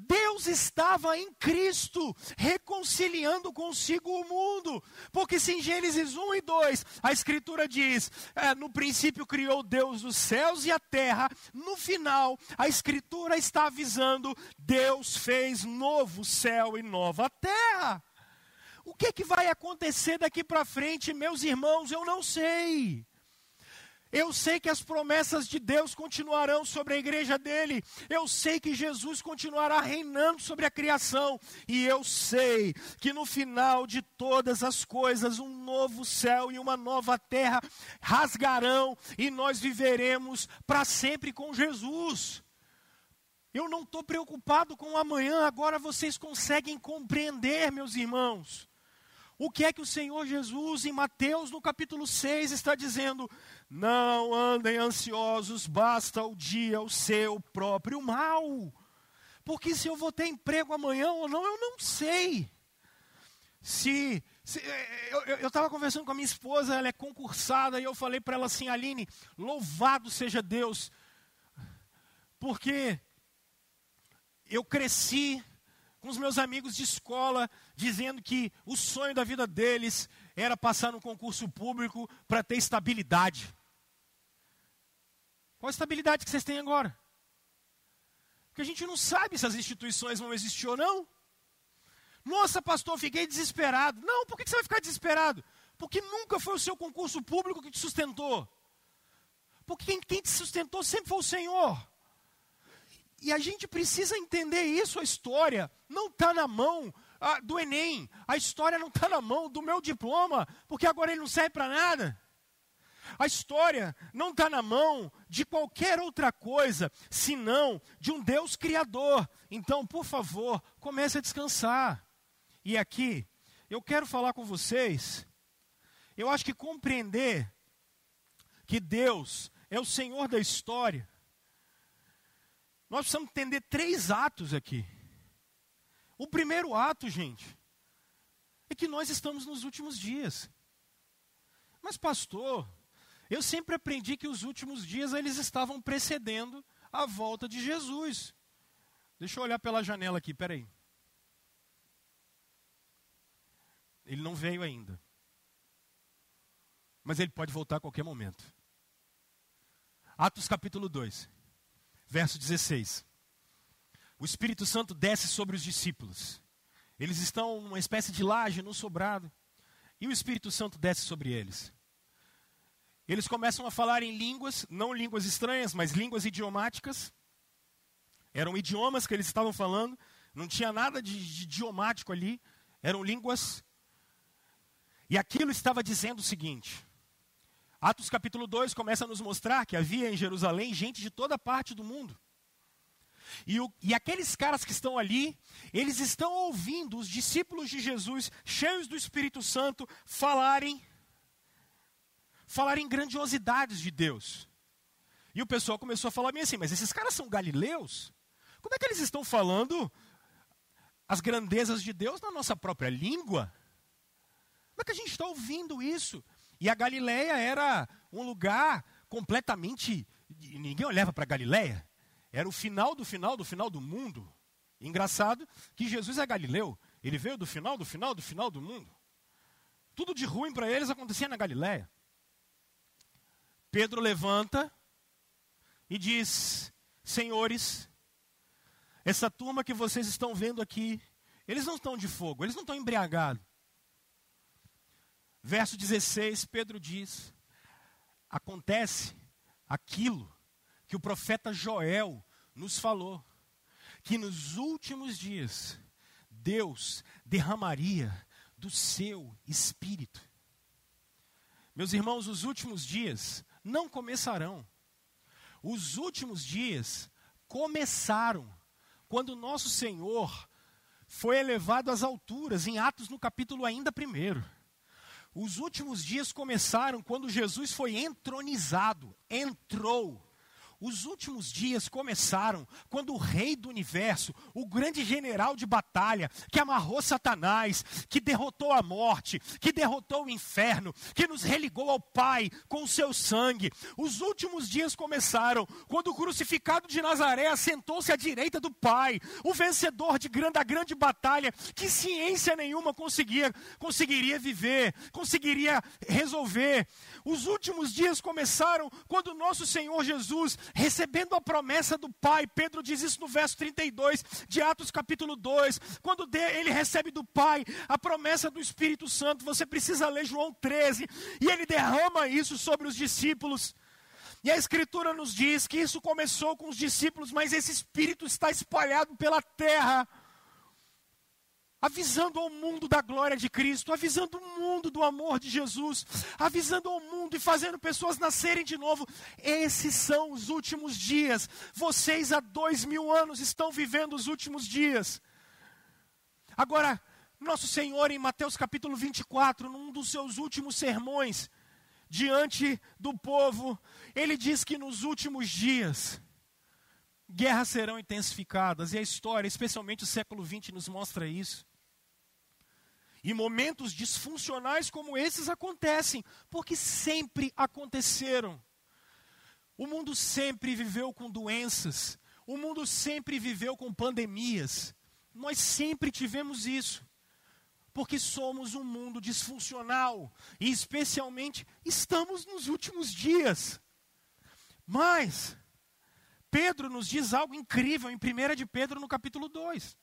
Deus estava em Cristo, reconciliando consigo o mundo. Porque se em Gênesis 1 e 2 a Escritura diz: é, no princípio criou Deus os céus e a terra, no final a Escritura está avisando: Deus fez novo céu e nova terra. O que, que vai acontecer daqui para frente, meus irmãos? Eu não sei. Eu sei que as promessas de Deus continuarão sobre a igreja dele. Eu sei que Jesus continuará reinando sobre a criação. E eu sei que no final de todas as coisas, um novo céu e uma nova terra rasgarão e nós viveremos para sempre com Jesus. Eu não estou preocupado com o amanhã, agora vocês conseguem compreender, meus irmãos. O que é que o Senhor Jesus, em Mateus, no capítulo 6, está dizendo? Não andem ansiosos, basta o dia o seu próprio mal. Porque se eu vou ter emprego amanhã ou não, eu não sei. Se, se eu estava conversando com a minha esposa, ela é concursada, e eu falei para ela assim, Aline, louvado seja Deus, porque eu cresci com os meus amigos de escola, dizendo que o sonho da vida deles era passar no concurso público para ter estabilidade. Qual a estabilidade que vocês têm agora? Porque a gente não sabe se as instituições vão existir ou não. Nossa, pastor, fiquei desesperado. Não, por que você vai ficar desesperado? Porque nunca foi o seu concurso público que te sustentou. Porque quem, quem te sustentou sempre foi o Senhor. E a gente precisa entender isso, a história não está na mão ah, do Enem, a história não está na mão do meu diploma, porque agora ele não serve para nada. A história não está na mão de qualquer outra coisa, senão de um Deus Criador. Então, por favor, comece a descansar. E aqui, eu quero falar com vocês. Eu acho que compreender que Deus é o Senhor da história nós precisamos entender três atos aqui. O primeiro ato, gente, é que nós estamos nos últimos dias. Mas, pastor, eu sempre aprendi que os últimos dias eles estavam precedendo a volta de Jesus. Deixa eu olhar pela janela aqui, peraí. Ele não veio ainda. Mas ele pode voltar a qualquer momento. Atos capítulo 2 verso 16. O Espírito Santo desce sobre os discípulos. Eles estão numa espécie de laje, no sobrado. E o Espírito Santo desce sobre eles. Eles começam a falar em línguas, não línguas estranhas, mas línguas idiomáticas. Eram idiomas que eles estavam falando, não tinha nada de, de idiomático ali, eram línguas. E aquilo estava dizendo o seguinte: Atos capítulo 2 começa a nos mostrar que havia em Jerusalém gente de toda parte do mundo. E, o, e, aqueles caras que estão ali, eles estão ouvindo os discípulos de Jesus, cheios do Espírito Santo, falarem, falarem grandiosidades de Deus. E o pessoal começou a falar bem assim, mas esses caras são galileus? Como é que eles estão falando as grandezas de Deus na nossa própria língua? Como é que a gente está ouvindo isso? E a Galileia era um lugar completamente. Ninguém olhava para a Galileia. Era o final do final do final do mundo. Engraçado que Jesus é galileu. Ele veio do final do final do final do mundo. Tudo de ruim para eles acontecia na Galileia. Pedro levanta e diz: Senhores, essa turma que vocês estão vendo aqui, eles não estão de fogo, eles não estão embriagados. Verso 16, Pedro diz: Acontece aquilo que o profeta Joel nos falou, que nos últimos dias Deus derramaria do seu espírito. Meus irmãos, os últimos dias não começarão. Os últimos dias começaram quando nosso Senhor foi elevado às alturas, em Atos no capítulo ainda primeiro. Os últimos dias começaram quando Jesus foi entronizado, entrou os últimos dias começaram quando o rei do universo, o grande general de batalha, que amarrou Satanás, que derrotou a morte, que derrotou o inferno, que nos religou ao Pai com o seu sangue. Os últimos dias começaram quando o crucificado de Nazaré assentou-se à direita do Pai, o vencedor de grande, da grande batalha que ciência nenhuma conseguia, conseguiria viver, conseguiria resolver. Os últimos dias começaram quando nosso Senhor Jesus recebendo a promessa do Pai. Pedro diz isso no verso 32 de Atos capítulo 2. Quando ele recebe do Pai a promessa do Espírito Santo, você precisa ler João 13, e ele derrama isso sobre os discípulos. E a Escritura nos diz que isso começou com os discípulos, mas esse Espírito está espalhado pela terra avisando ao mundo da glória de Cristo, avisando o mundo do amor de Jesus, avisando ao mundo e fazendo pessoas nascerem de novo. Esses são os últimos dias. Vocês há dois mil anos estão vivendo os últimos dias. Agora, nosso Senhor, em Mateus capítulo 24, num dos seus últimos sermões, diante do povo, ele diz que nos últimos dias, guerras serão intensificadas, e a história, especialmente o século XX, nos mostra isso. E momentos disfuncionais como esses acontecem, porque sempre aconteceram. O mundo sempre viveu com doenças, o mundo sempre viveu com pandemias. Nós sempre tivemos isso, porque somos um mundo disfuncional e, especialmente, estamos nos últimos dias. Mas, Pedro nos diz algo incrível em 1 de Pedro, no capítulo 2.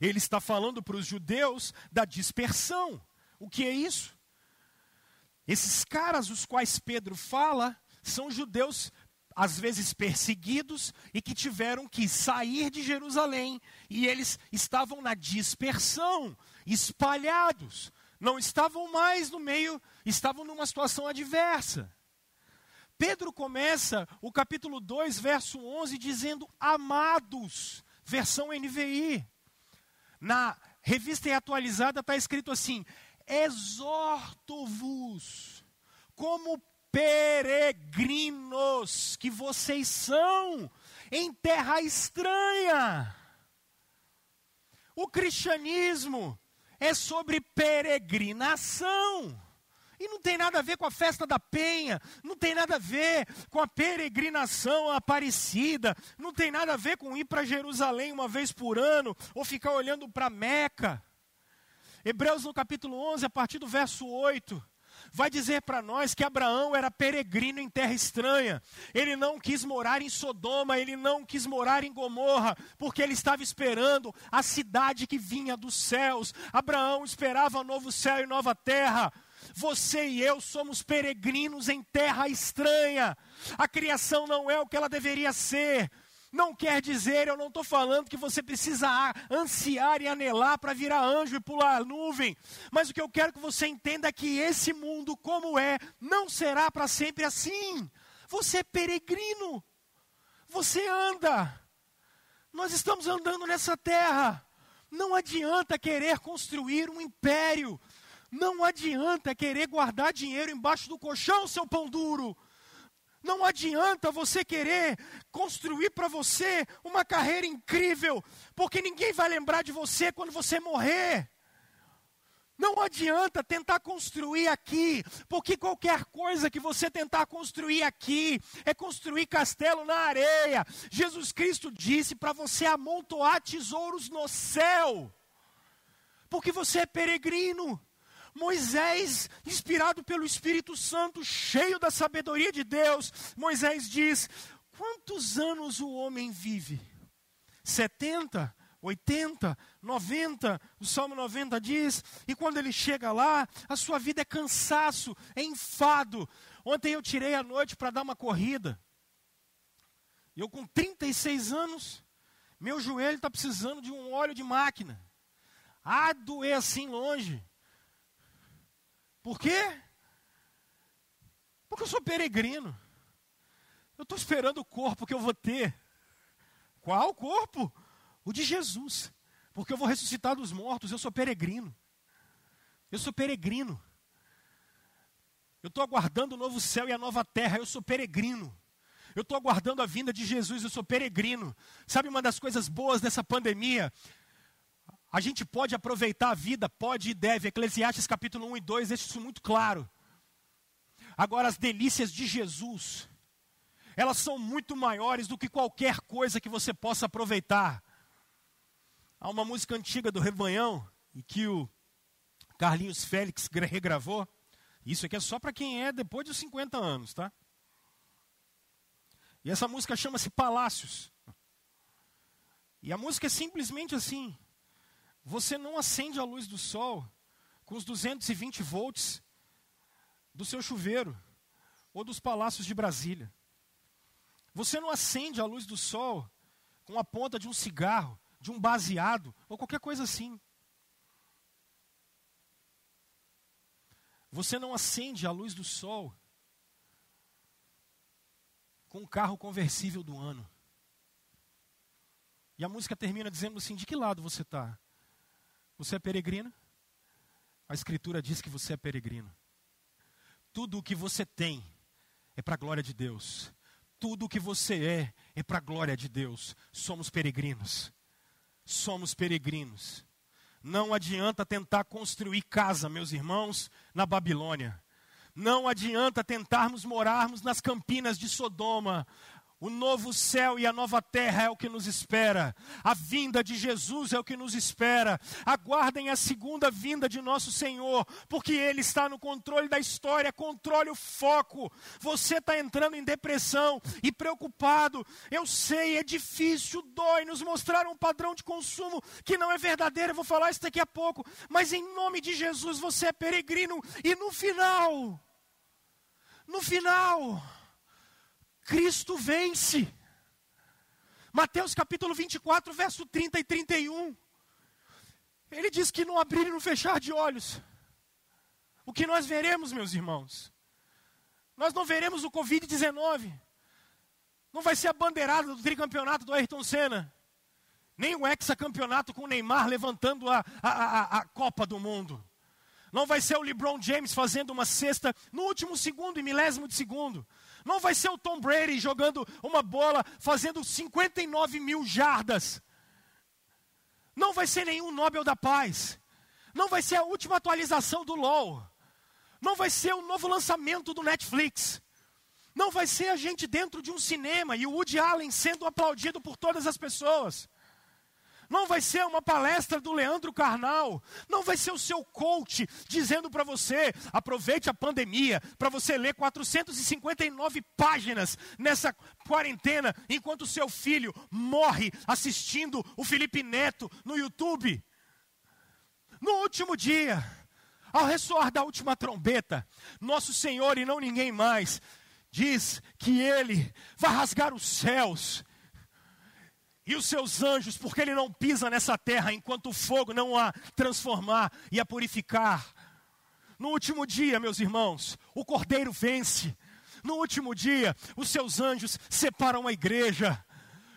Ele está falando para os judeus da dispersão. O que é isso? Esses caras os quais Pedro fala são judeus às vezes perseguidos e que tiveram que sair de Jerusalém e eles estavam na dispersão, espalhados, não estavam mais no meio, estavam numa situação adversa. Pedro começa o capítulo 2, verso 11, dizendo: Amados, versão NVI. Na revista atualizada está escrito assim: Exorto-vos, como peregrinos que vocês são em terra estranha. O cristianismo é sobre peregrinação. E não tem nada a ver com a festa da penha, não tem nada a ver com a peregrinação aparecida, não tem nada a ver com ir para Jerusalém uma vez por ano, ou ficar olhando para Meca. Hebreus no capítulo 11, a partir do verso 8, vai dizer para nós que Abraão era peregrino em terra estranha. Ele não quis morar em Sodoma, ele não quis morar em Gomorra, porque ele estava esperando a cidade que vinha dos céus. Abraão esperava novo céu e nova terra. Você e eu somos peregrinos em terra estranha. A criação não é o que ela deveria ser. Não quer dizer, eu não estou falando que você precisa ansiar e anelar para virar anjo e pular a nuvem. Mas o que eu quero que você entenda é que esse mundo, como é, não será para sempre assim. Você é peregrino. Você anda. Nós estamos andando nessa terra. Não adianta querer construir um império. Não adianta querer guardar dinheiro embaixo do colchão, seu pão duro. Não adianta você querer construir para você uma carreira incrível, porque ninguém vai lembrar de você quando você morrer. Não adianta tentar construir aqui, porque qualquer coisa que você tentar construir aqui é construir castelo na areia. Jesus Cristo disse para você amontoar tesouros no céu, porque você é peregrino. Moisés, inspirado pelo Espírito Santo, cheio da sabedoria de Deus, Moisés diz: Quantos anos o homem vive? 70? 80, 90, o Salmo 90 diz, e quando ele chega lá, a sua vida é cansaço, é enfado. Ontem eu tirei a noite para dar uma corrida. Eu com 36 anos, meu joelho está precisando de um óleo de máquina. Ah, doer assim longe. Por quê? Porque eu sou peregrino. Eu estou esperando o corpo que eu vou ter. Qual corpo? O de Jesus. Porque eu vou ressuscitar dos mortos. Eu sou peregrino. Eu sou peregrino. Eu estou aguardando o novo céu e a nova terra. Eu sou peregrino. Eu estou aguardando a vinda de Jesus. Eu sou peregrino. Sabe uma das coisas boas dessa pandemia? A gente pode aproveitar a vida, pode e deve. Eclesiastes capítulo 1 e 2 deixa isso muito claro. Agora, as delícias de Jesus, elas são muito maiores do que qualquer coisa que você possa aproveitar. Há uma música antiga do Rebanhão, e que o Carlinhos Félix regravou. Isso aqui é só para quem é depois dos 50 anos, tá? E essa música chama-se Palácios. E a música é simplesmente assim: você não acende a luz do sol com os 220 volts do seu chuveiro ou dos palácios de Brasília. Você não acende a luz do sol com a ponta de um cigarro, de um baseado ou qualquer coisa assim. Você não acende a luz do sol com o carro conversível do ano. E a música termina dizendo assim: de que lado você está? Você é peregrino? A Escritura diz que você é peregrino. Tudo o que você tem é para a glória de Deus. Tudo o que você é é para a glória de Deus. Somos peregrinos. Somos peregrinos. Não adianta tentar construir casa, meus irmãos, na Babilônia. Não adianta tentarmos morarmos nas campinas de Sodoma. O novo céu e a nova terra é o que nos espera. A vinda de Jesus é o que nos espera. Aguardem a segunda vinda de nosso Senhor, porque Ele está no controle da história. Controle o foco. Você está entrando em depressão e preocupado. Eu sei, é difícil, dói nos mostrar um padrão de consumo que não é verdadeiro. Eu vou falar isso daqui a pouco. Mas em nome de Jesus, você é peregrino. E no final, no final Cristo vence. Mateus capítulo 24, verso 30 e 31. Ele diz que não abrir e não fechar de olhos. O que nós veremos, meus irmãos? Nós não veremos o Covid-19. Não vai ser a bandeirada do tricampeonato do Ayrton Senna. Nem o hexacampeonato com o Neymar levantando a, a, a, a Copa do Mundo. Não vai ser o LeBron James fazendo uma cesta no último segundo e milésimo de segundo. Não vai ser o Tom Brady jogando uma bola, fazendo 59 mil jardas. Não vai ser nenhum Nobel da Paz. Não vai ser a última atualização do LOL. Não vai ser o novo lançamento do Netflix. Não vai ser a gente dentro de um cinema e o Woody Allen sendo aplaudido por todas as pessoas. Não vai ser uma palestra do Leandro Carnal. Não vai ser o seu coach dizendo para você: aproveite a pandemia para você ler 459 páginas nessa quarentena, enquanto seu filho morre assistindo o Felipe Neto no YouTube. No último dia, ao ressoar da última trombeta, nosso Senhor e não ninguém mais diz que ele vai rasgar os céus e os seus anjos, porque ele não pisa nessa terra enquanto o fogo não a transformar e a purificar. No último dia, meus irmãos, o cordeiro vence. No último dia, os seus anjos separam a igreja.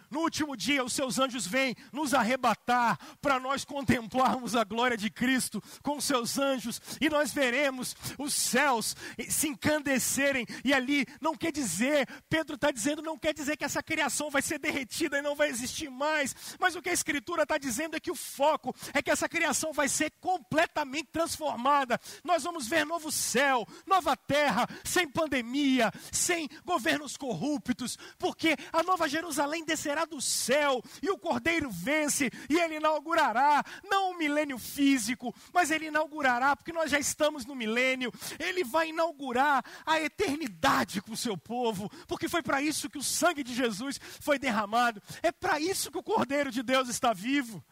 No último dia, os seus anjos vêm nos arrebatar para nós contemplarmos a glória de Cristo com seus anjos e nós veremos os céus se encandecerem. E ali não quer dizer, Pedro está dizendo, não quer dizer que essa criação vai ser derretida e não vai existir mais. Mas o que a Escritura está dizendo é que o foco é que essa criação vai ser completamente transformada. Nós vamos ver novo céu, nova terra, sem pandemia, sem governos corruptos, porque a nova Jerusalém descerá descerá do céu, e o cordeiro vence, e ele inaugurará, não um milênio físico, mas ele inaugurará, porque nós já estamos no milênio, ele vai inaugurar a eternidade com o seu povo, porque foi para isso que o sangue de Jesus foi derramado, é para isso que o cordeiro de Deus está vivo.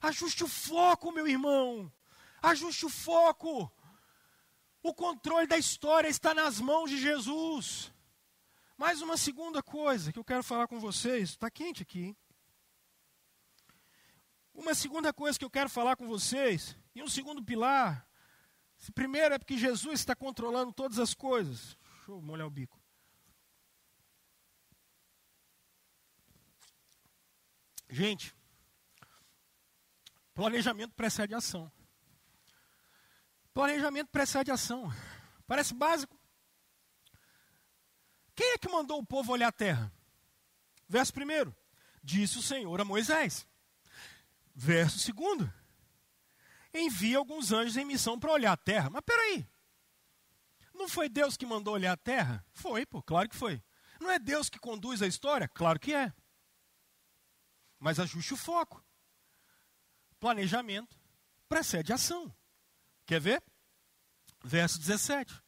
Ajuste o foco, meu irmão, ajuste o foco. O controle da história está nas mãos de Jesus. Mais uma segunda coisa que eu quero falar com vocês, está quente aqui. Hein? Uma segunda coisa que eu quero falar com vocês, e um segundo pilar. Primeiro é porque Jesus está controlando todas as coisas. Deixa eu molhar o bico. Gente, planejamento precede ação. Planejamento precede ação. Parece básico, quem é que mandou o povo olhar a terra? Verso primeiro, disse o Senhor a Moisés. Verso segundo, envia alguns anjos em missão para olhar a terra. Mas peraí, não foi Deus que mandou olhar a terra? Foi, pô, claro que foi. Não é Deus que conduz a história? Claro que é. Mas ajuste o foco. Planejamento precede ação. Quer ver? Verso 17.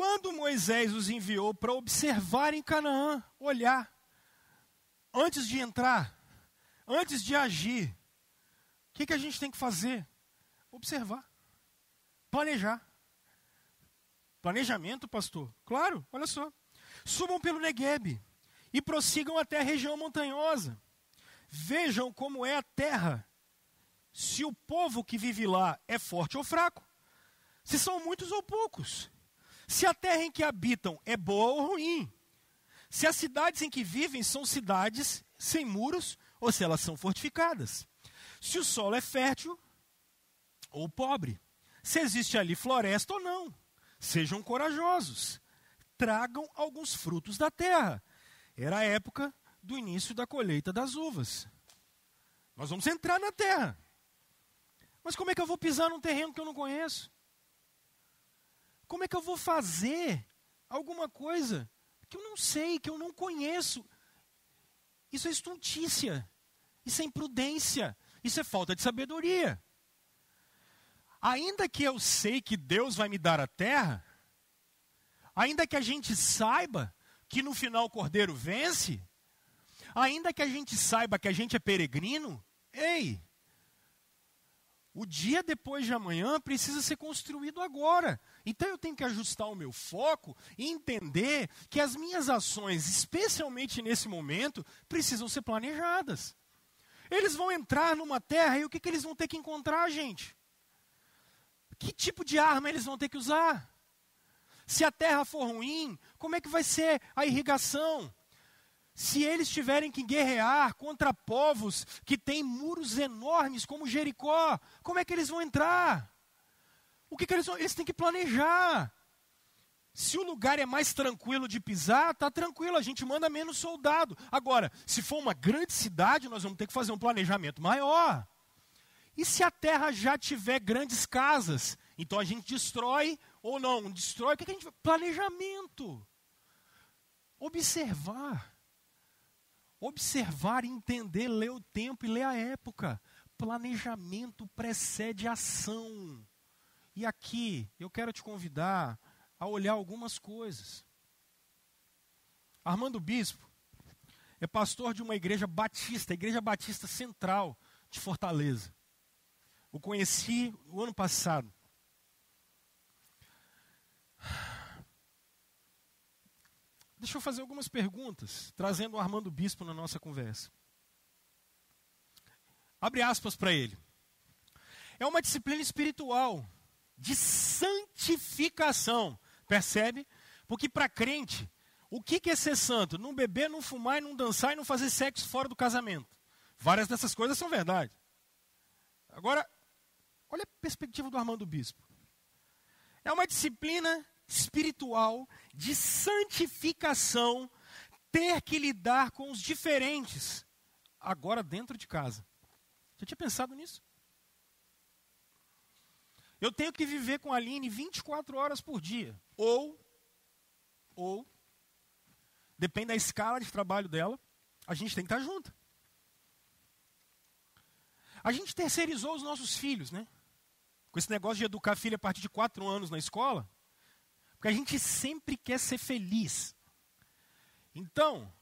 Quando Moisés os enviou para observar em Canaã, olhar, antes de entrar, antes de agir, o que, que a gente tem que fazer? Observar, planejar. Planejamento, pastor? Claro, olha só. Subam pelo Negueb e prossigam até a região montanhosa. Vejam como é a terra. Se o povo que vive lá é forte ou fraco. Se são muitos ou poucos se a terra em que habitam é boa ou ruim. Se as cidades em que vivem são cidades sem muros ou se elas são fortificadas. Se o solo é fértil ou pobre. Se existe ali floresta ou não. Sejam corajosos. Tragam alguns frutos da terra. Era a época do início da colheita das uvas. Nós vamos entrar na terra. Mas como é que eu vou pisar num terreno que eu não conheço? Como é que eu vou fazer alguma coisa que eu não sei, que eu não conheço? Isso é estultícia. Isso é imprudência. Isso é falta de sabedoria. Ainda que eu sei que Deus vai me dar a terra, ainda que a gente saiba que no final o cordeiro vence, ainda que a gente saiba que a gente é peregrino, ei, o dia depois de amanhã precisa ser construído agora. Então eu tenho que ajustar o meu foco e entender que as minhas ações, especialmente nesse momento, precisam ser planejadas. Eles vão entrar numa terra e o que, que eles vão ter que encontrar, gente? Que tipo de arma eles vão ter que usar? Se a terra for ruim, como é que vai ser a irrigação? Se eles tiverem que guerrear contra povos que têm muros enormes como Jericó, como é que eles vão entrar? O que, que eles? Eles têm que planejar. Se o lugar é mais tranquilo de pisar, tá tranquilo, a gente manda menos soldado. Agora, se for uma grande cidade, nós vamos ter que fazer um planejamento maior. E se a terra já tiver grandes casas, então a gente destrói ou não destrói? O que, que a gente planejamento? Observar. Observar, entender, ler o tempo e ler a época. Planejamento precede ação. E aqui eu quero te convidar a olhar algumas coisas. Armando Bispo é pastor de uma igreja batista, a Igreja Batista Central de Fortaleza. O conheci o ano passado. Deixa eu fazer algumas perguntas, trazendo o Armando Bispo na nossa conversa. Abre aspas para ele. É uma disciplina espiritual de santificação. Percebe? Porque para crente, o que, é ser santo? Não beber, não fumar, não dançar e não fazer sexo fora do casamento. Várias dessas coisas são verdade. Agora, olha a perspectiva do Armando Bispo. É uma disciplina espiritual de santificação ter que lidar com os diferentes, agora dentro de casa. Já tinha pensado nisso? Eu tenho que viver com a Aline 24 horas por dia. Ou, ou, depende da escala de trabalho dela, a gente tem que estar junto. A gente terceirizou os nossos filhos, né? Com esse negócio de educar filho a partir de 4 anos na escola. Porque a gente sempre quer ser feliz. Então,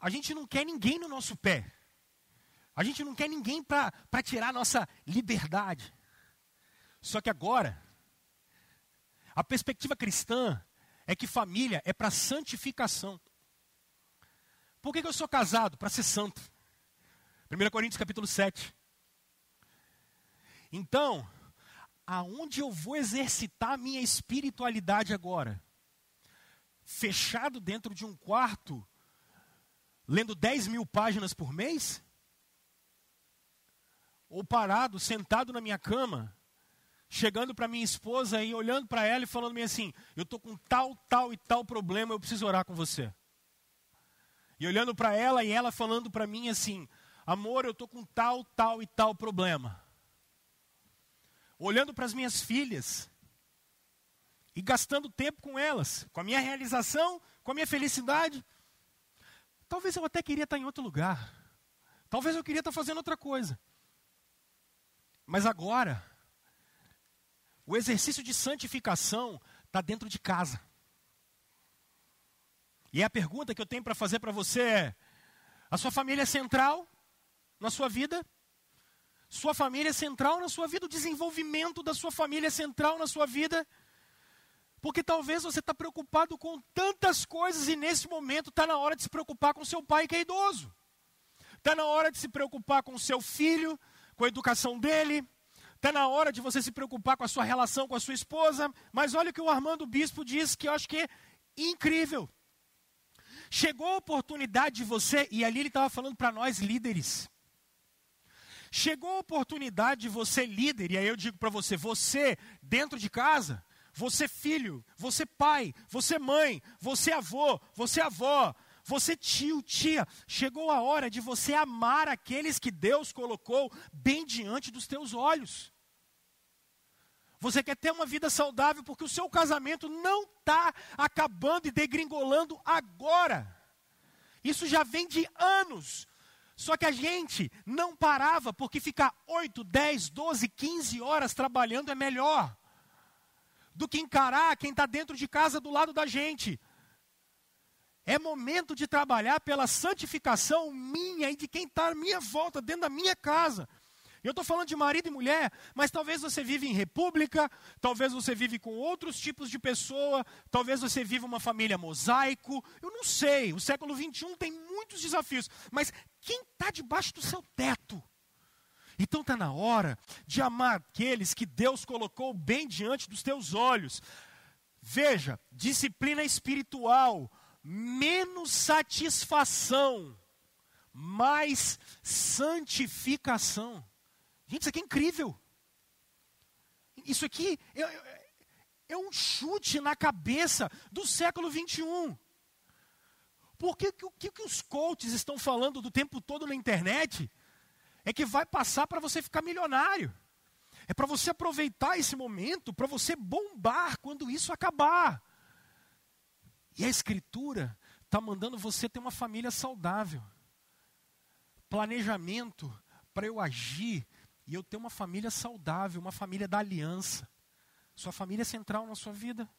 a gente não quer ninguém no nosso pé. A gente não quer ninguém para tirar a nossa liberdade. Só que agora, a perspectiva cristã é que família é para santificação. Por que, que eu sou casado? Para ser santo. 1 Coríntios capítulo 7. Então, aonde eu vou exercitar a minha espiritualidade agora? Fechado dentro de um quarto, lendo 10 mil páginas por mês? Ou parado, sentado na minha cama, chegando para minha esposa e olhando para ela e falando assim: Eu estou com tal, tal e tal problema, eu preciso orar com você. E olhando para ela e ela falando para mim assim: Amor, eu estou com tal, tal e tal problema olhando para as minhas filhas e gastando tempo com elas, com a minha realização, com a minha felicidade. Talvez eu até queria estar em outro lugar. Talvez eu queria estar fazendo outra coisa. Mas agora, o exercício de santificação está dentro de casa. E a pergunta que eu tenho para fazer para você é: a sua família é central na sua vida? Sua família é central na sua vida, o desenvolvimento da sua família é central na sua vida. Porque talvez você está preocupado com tantas coisas e nesse momento está na hora de se preocupar com seu pai que é idoso. Está na hora de se preocupar com seu filho, com a educação dele. Está na hora de você se preocupar com a sua relação com a sua esposa. Mas olha o que o Armando Bispo diz que eu acho que é incrível. Chegou a oportunidade de você, e ali ele estava falando para nós líderes. Chegou a oportunidade de você, líder, e aí eu digo para você: você, dentro de casa, você, filho, você, pai, você, mãe, você, avô, você, avó, você, tio, tia, chegou a hora de você amar aqueles que Deus colocou bem diante dos teus olhos. Você quer ter uma vida saudável porque o seu casamento não está acabando e degringolando agora. Isso já vem de anos. Só que a gente não parava, porque ficar 8, 10, 12, 15 horas trabalhando é melhor do que encarar quem está dentro de casa do lado da gente. É momento de trabalhar pela santificação minha e de quem está à minha volta, dentro da minha casa. Eu estou falando de marido e mulher, mas talvez você vive em república, talvez você vive com outros tipos de pessoa, talvez você viva uma família mosaico. Eu não sei. O século XXI tem muitos desafios, mas quem está debaixo do seu teto? Então está na hora de amar aqueles que Deus colocou bem diante dos teus olhos. Veja, disciplina espiritual, menos satisfação, mais santificação. Gente, isso aqui é incrível. Isso aqui é, é, é um chute na cabeça do século 21. Porque o que, que os coaches estão falando do tempo todo na internet é que vai passar para você ficar milionário. É para você aproveitar esse momento, para você bombar quando isso acabar. E a Escritura está mandando você ter uma família saudável. Planejamento para eu agir e eu ter uma família saudável, uma família da aliança. Sua família é central na sua vida?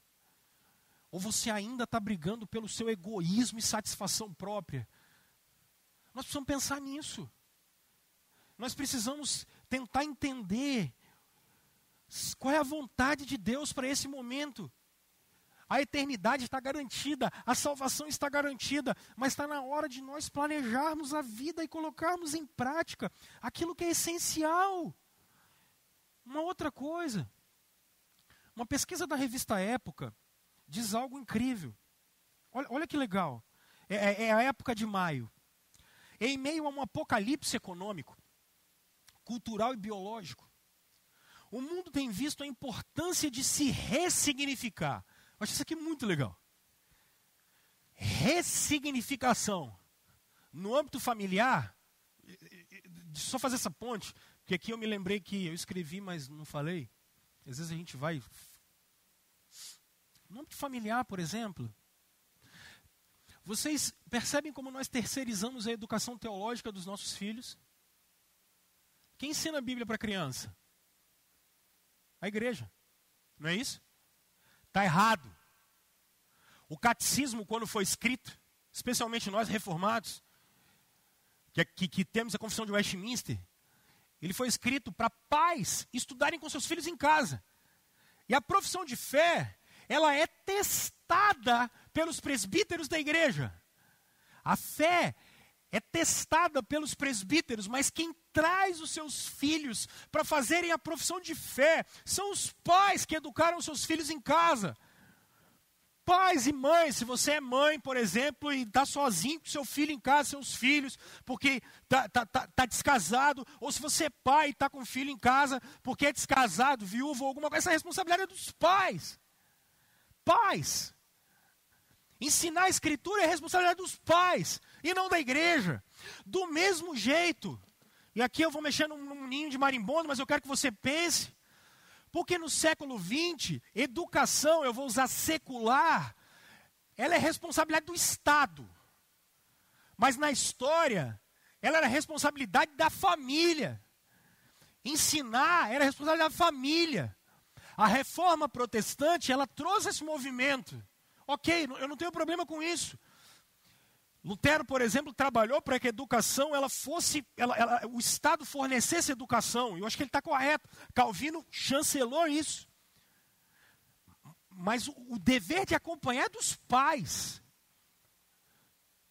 Ou você ainda está brigando pelo seu egoísmo e satisfação própria? Nós precisamos pensar nisso. Nós precisamos tentar entender qual é a vontade de Deus para esse momento. A eternidade está garantida, a salvação está garantida, mas está na hora de nós planejarmos a vida e colocarmos em prática aquilo que é essencial. Uma outra coisa, uma pesquisa da revista Época diz algo incrível. Olha, olha que legal. É, é, é a época de maio. Em meio a um apocalipse econômico, cultural e biológico, o mundo tem visto a importância de se ressignificar. Eu acho isso aqui muito legal. Ressignificação. No âmbito familiar, só fazer essa ponte, porque aqui eu me lembrei que eu escrevi, mas não falei. Às vezes a gente vai. No âmbito familiar, por exemplo, vocês percebem como nós terceirizamos a educação teológica dos nossos filhos? Quem ensina a Bíblia para criança? A igreja. Não é isso? Está errado. O catecismo, quando foi escrito, especialmente nós reformados, que, que, que temos a confissão de Westminster, ele foi escrito para pais estudarem com seus filhos em casa. E a profissão de fé, ela é testada pelos presbíteros da igreja. A fé é testada pelos presbíteros, mas quem traz os seus filhos para fazerem a profissão de fé são os pais que educaram seus filhos em casa. Pais e mães, se você é mãe, por exemplo, e está sozinho com seu filho em casa, seus filhos, porque está tá, tá, tá descasado, ou se você é pai e está com filho em casa, porque é descasado, viúvo, alguma coisa, essa responsabilidade é dos pais. Pais. Ensinar a escritura é responsabilidade dos pais e não da igreja. Do mesmo jeito, e aqui eu vou mexer num, num ninho de marimbondo, mas eu quero que você pense. Porque no século XX, educação, eu vou usar secular, ela é responsabilidade do Estado. Mas na história, ela era responsabilidade da família. Ensinar era responsabilidade da família. A reforma protestante, ela trouxe esse movimento. Ok, eu não tenho problema com isso. Lutero, por exemplo, trabalhou para que a educação ela fosse, ela, ela, o Estado fornecesse educação. E eu acho que ele está correto. Calvino chancelou isso. Mas o, o dever de acompanhar é dos pais.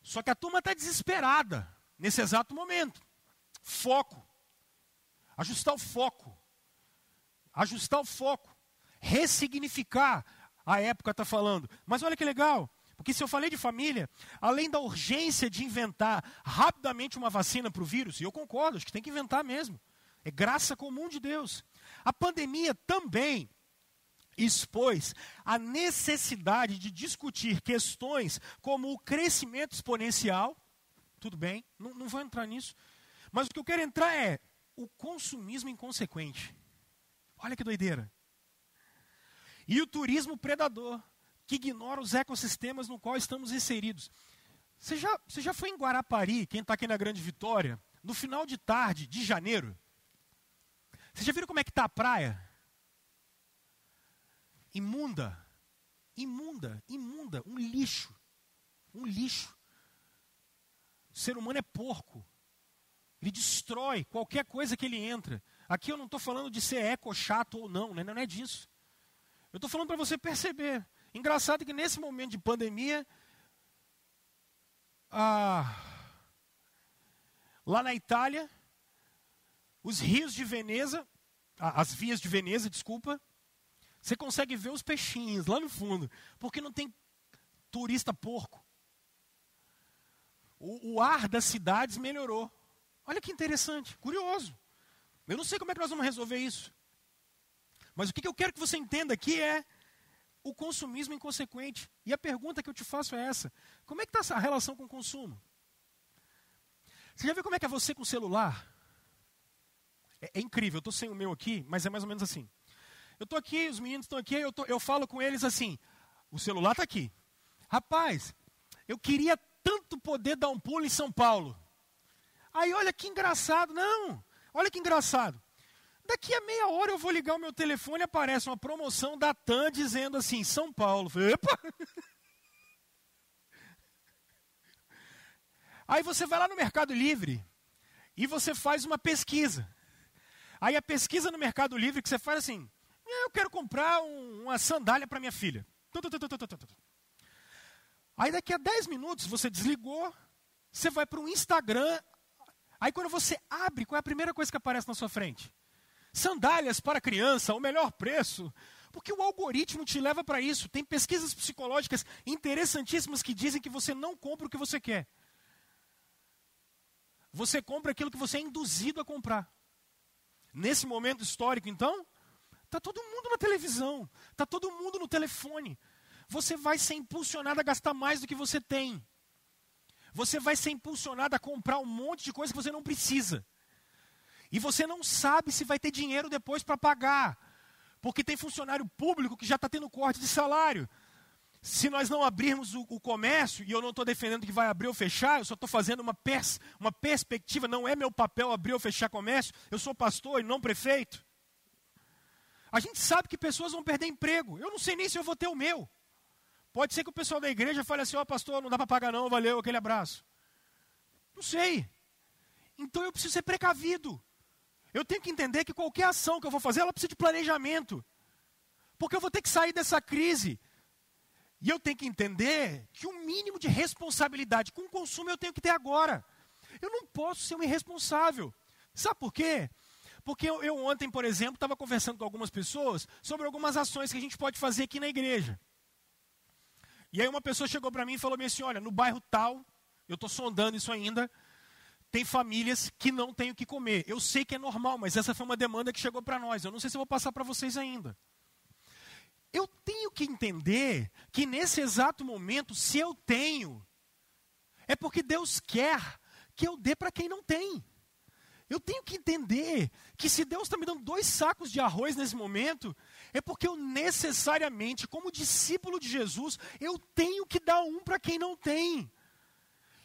Só que a turma está desesperada nesse exato momento. Foco. Ajustar o foco. Ajustar o foco. Ressignificar. A época está falando. Mas olha que legal. Porque se eu falei de família, além da urgência de inventar rapidamente uma vacina para o vírus, e eu concordo, acho que tem que inventar mesmo. É graça comum de Deus. A pandemia também expôs a necessidade de discutir questões como o crescimento exponencial. Tudo bem, não, não vou entrar nisso. Mas o que eu quero entrar é o consumismo inconsequente. Olha que doideira. E o turismo predador que ignora os ecossistemas no qual estamos inseridos. Você já, você já foi em Guarapari, quem está aqui na Grande Vitória, no final de tarde de janeiro? Vocês já viram como é que está a praia? Imunda, imunda, imunda, um lixo, um lixo. O ser humano é porco. Ele destrói qualquer coisa que ele entra. Aqui eu não estou falando de ser eco chato ou não, né? não é disso. Eu estou falando para você perceber. Engraçado que nesse momento de pandemia, ah, lá na Itália, os rios de Veneza, as vias de Veneza, desculpa, você consegue ver os peixinhos lá no fundo, porque não tem turista porco. O, o ar das cidades melhorou. Olha que interessante, curioso. Eu não sei como é que nós vamos resolver isso. Mas o que eu quero que você entenda aqui é o consumismo inconsequente. E a pergunta que eu te faço é essa: como é que está a relação com o consumo? Você já viu como é que é você com o celular? É, é incrível, eu estou sem o meu aqui, mas é mais ou menos assim. Eu estou aqui, os meninos estão aqui, eu, tô, eu falo com eles assim: o celular está aqui. Rapaz, eu queria tanto poder dar um pulo em São Paulo. Aí olha que engraçado, não, olha que engraçado. Daqui a meia hora eu vou ligar o meu telefone e aparece uma promoção da TAM dizendo assim, São Paulo. Epa! Aí você vai lá no Mercado Livre e você faz uma pesquisa. Aí a pesquisa no Mercado Livre que você faz assim, eu quero comprar um, uma sandália para minha filha. Aí daqui a 10 minutos você desligou, você vai para o Instagram. Aí quando você abre, qual é a primeira coisa que aparece na sua frente? Sandálias para criança, o melhor preço. Porque o algoritmo te leva para isso. Tem pesquisas psicológicas interessantíssimas que dizem que você não compra o que você quer. Você compra aquilo que você é induzido a comprar. Nesse momento histórico, então, está todo mundo na televisão, está todo mundo no telefone. Você vai ser impulsionado a gastar mais do que você tem. Você vai ser impulsionado a comprar um monte de coisa que você não precisa. E você não sabe se vai ter dinheiro depois para pagar. Porque tem funcionário público que já está tendo corte de salário. Se nós não abrirmos o, o comércio, e eu não estou defendendo que vai abrir ou fechar, eu só estou fazendo uma, pers, uma perspectiva, não é meu papel abrir ou fechar comércio, eu sou pastor e não prefeito. A gente sabe que pessoas vão perder emprego. Eu não sei nem se eu vou ter o meu. Pode ser que o pessoal da igreja fale assim: Ó, oh, pastor, não dá para pagar, não, valeu, aquele abraço. Não sei. Então eu preciso ser precavido. Eu tenho que entender que qualquer ação que eu vou fazer, ela precisa de planejamento. Porque eu vou ter que sair dessa crise. E eu tenho que entender que o um mínimo de responsabilidade com o consumo eu tenho que ter agora. Eu não posso ser um irresponsável. Sabe por quê? Porque eu, eu ontem, por exemplo, estava conversando com algumas pessoas sobre algumas ações que a gente pode fazer aqui na igreja. E aí uma pessoa chegou para mim e falou assim, olha, no bairro tal, eu estou sondando isso ainda, tem famílias que não têm o que comer. Eu sei que é normal, mas essa foi uma demanda que chegou para nós. Eu não sei se vou passar para vocês ainda. Eu tenho que entender que nesse exato momento, se eu tenho, é porque Deus quer que eu dê para quem não tem. Eu tenho que entender que se Deus está me dando dois sacos de arroz nesse momento, é porque eu necessariamente, como discípulo de Jesus, eu tenho que dar um para quem não tem.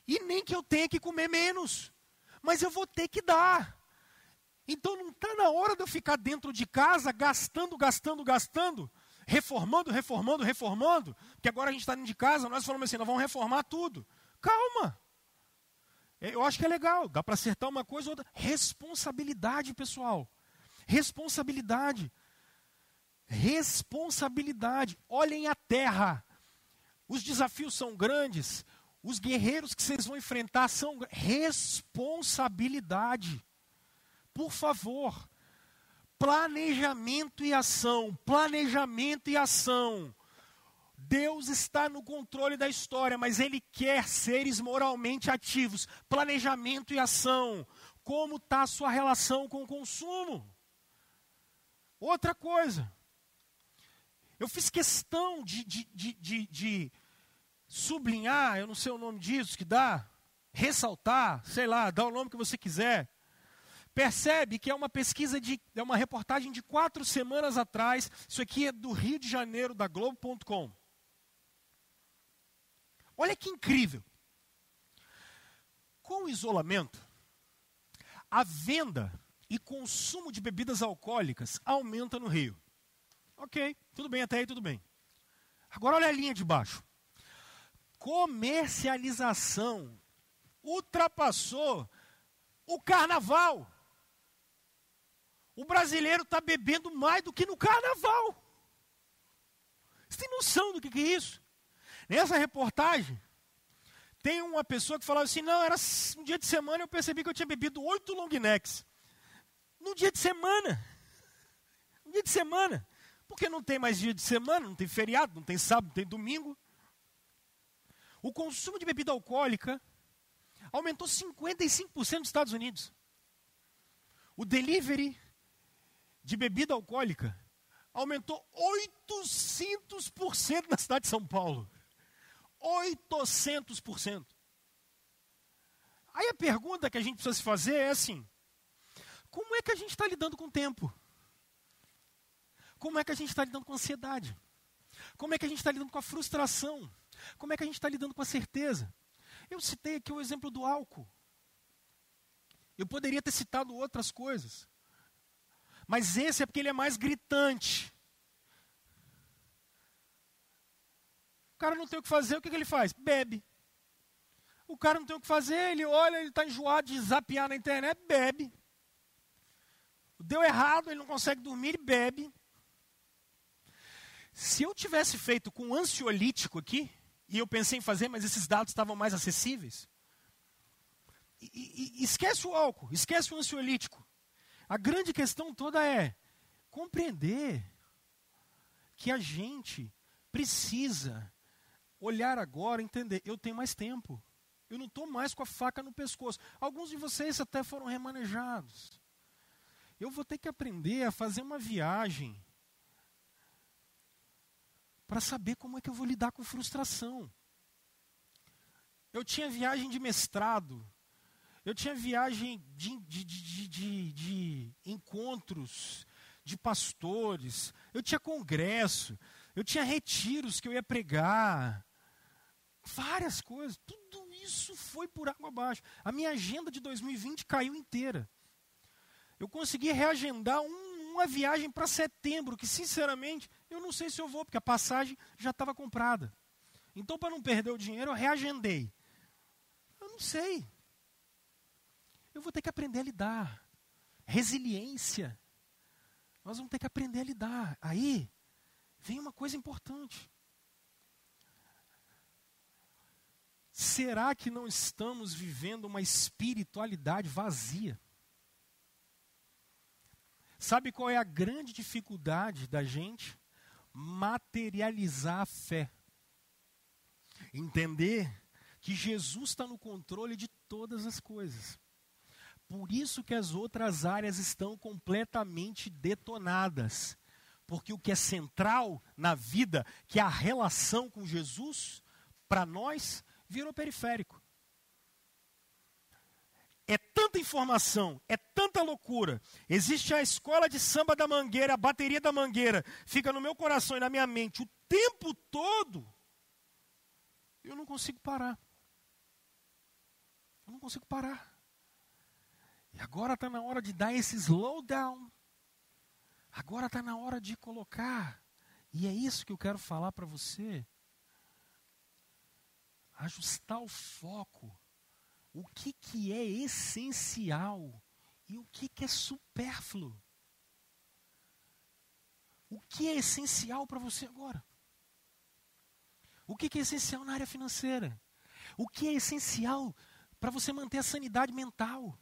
E nem que eu tenha que comer menos mas eu vou ter que dar. Então não está na hora de eu ficar dentro de casa gastando, gastando, gastando, reformando, reformando, reformando, porque agora a gente está dentro de casa, nós falamos assim, nós vamos reformar tudo. Calma. É, eu acho que é legal, dá para acertar uma coisa ou outra. Responsabilidade, pessoal. Responsabilidade. Responsabilidade. Olhem a terra. Os desafios são grandes, os guerreiros que vocês vão enfrentar são responsabilidade. Por favor, planejamento e ação, planejamento e ação. Deus está no controle da história, mas Ele quer seres moralmente ativos. Planejamento e ação. Como está a sua relação com o consumo? Outra coisa. Eu fiz questão de, de, de, de, sublinhar, eu não sei o nome disso que dá, ressaltar, sei lá, dá o nome que você quiser. Percebe que é uma pesquisa de, é uma reportagem de quatro semanas atrás. Isso aqui é do Rio de Janeiro, da Globo.com. Olha que incrível. Com o isolamento, a venda e consumo de bebidas alcoólicas aumenta no Rio. Ok, tudo bem, até aí tudo bem. Agora olha a linha de baixo comercialização ultrapassou o carnaval. O brasileiro está bebendo mais do que no carnaval. Você tem noção do que, que é isso? Nessa reportagem, tem uma pessoa que falava assim: não, era um dia de semana eu percebi que eu tinha bebido oito long necks. No dia de semana. Um dia de semana. Porque não tem mais dia de semana, não tem feriado, não tem sábado, não tem domingo. O consumo de bebida alcoólica aumentou 55% nos Estados Unidos. O delivery de bebida alcoólica aumentou 800% na cidade de São Paulo. 800%. Aí a pergunta que a gente precisa se fazer é assim: como é que a gente está lidando com o tempo? Como é que a gente está lidando com a ansiedade? Como é que a gente está lidando com a frustração? Como é que a gente está lidando com a certeza? Eu citei aqui o exemplo do álcool. Eu poderia ter citado outras coisas. Mas esse é porque ele é mais gritante. O cara não tem o que fazer, o que, que ele faz? Bebe. O cara não tem o que fazer, ele olha, ele está enjoado de zapear na internet, bebe. Deu errado, ele não consegue dormir, ele bebe. Se eu tivesse feito com ansiolítico aqui, e eu pensei em fazer, mas esses dados estavam mais acessíveis, e, e, esquece o álcool, esquece o ansiolítico. A grande questão toda é compreender que a gente precisa olhar agora, entender, eu tenho mais tempo. Eu não estou mais com a faca no pescoço. Alguns de vocês até foram remanejados. Eu vou ter que aprender a fazer uma viagem para saber como é que eu vou lidar com frustração. Eu tinha viagem de mestrado eu tinha viagem de, de, de, de, de encontros de pastores, eu tinha congresso, eu tinha retiros que eu ia pregar, várias coisas, tudo isso foi por água abaixo. A minha agenda de 2020 caiu inteira. Eu consegui reagendar um, uma viagem para setembro, que sinceramente eu não sei se eu vou, porque a passagem já estava comprada. Então, para não perder o dinheiro, eu reagendei. Eu não sei. Eu vou ter que aprender a lidar. Resiliência. Nós vamos ter que aprender a lidar. Aí vem uma coisa importante. Será que não estamos vivendo uma espiritualidade vazia? Sabe qual é a grande dificuldade da gente? Materializar a fé. Entender que Jesus está no controle de todas as coisas. Por isso que as outras áreas estão completamente detonadas. Porque o que é central na vida, que é a relação com Jesus, para nós, virou periférico. É tanta informação, é tanta loucura. Existe a escola de samba da mangueira, a bateria da mangueira, fica no meu coração e na minha mente o tempo todo. Eu não consigo parar. Eu não consigo parar. E agora está na hora de dar esse slowdown. Agora está na hora de colocar. E é isso que eu quero falar para você. Ajustar o foco. O que, que é essencial e o que, que é supérfluo. O que é essencial para você agora? O que, que é essencial na área financeira? O que é essencial para você manter a sanidade mental?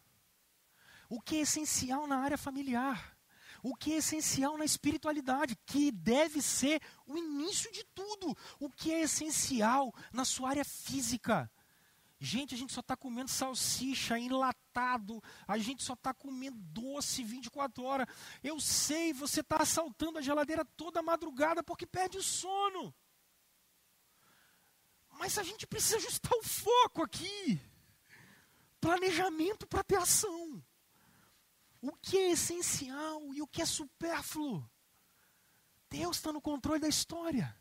o que é essencial na área familiar, o que é essencial na espiritualidade, que deve ser o início de tudo, o que é essencial na sua área física. Gente, a gente só está comendo salsicha, enlatado, a gente só está comendo doce 24 horas. Eu sei, você está assaltando a geladeira toda madrugada porque perde o sono. Mas a gente precisa ajustar o foco aqui. Planejamento para ter ação o que é essencial e o que é supérfluo. Deus está no controle da história.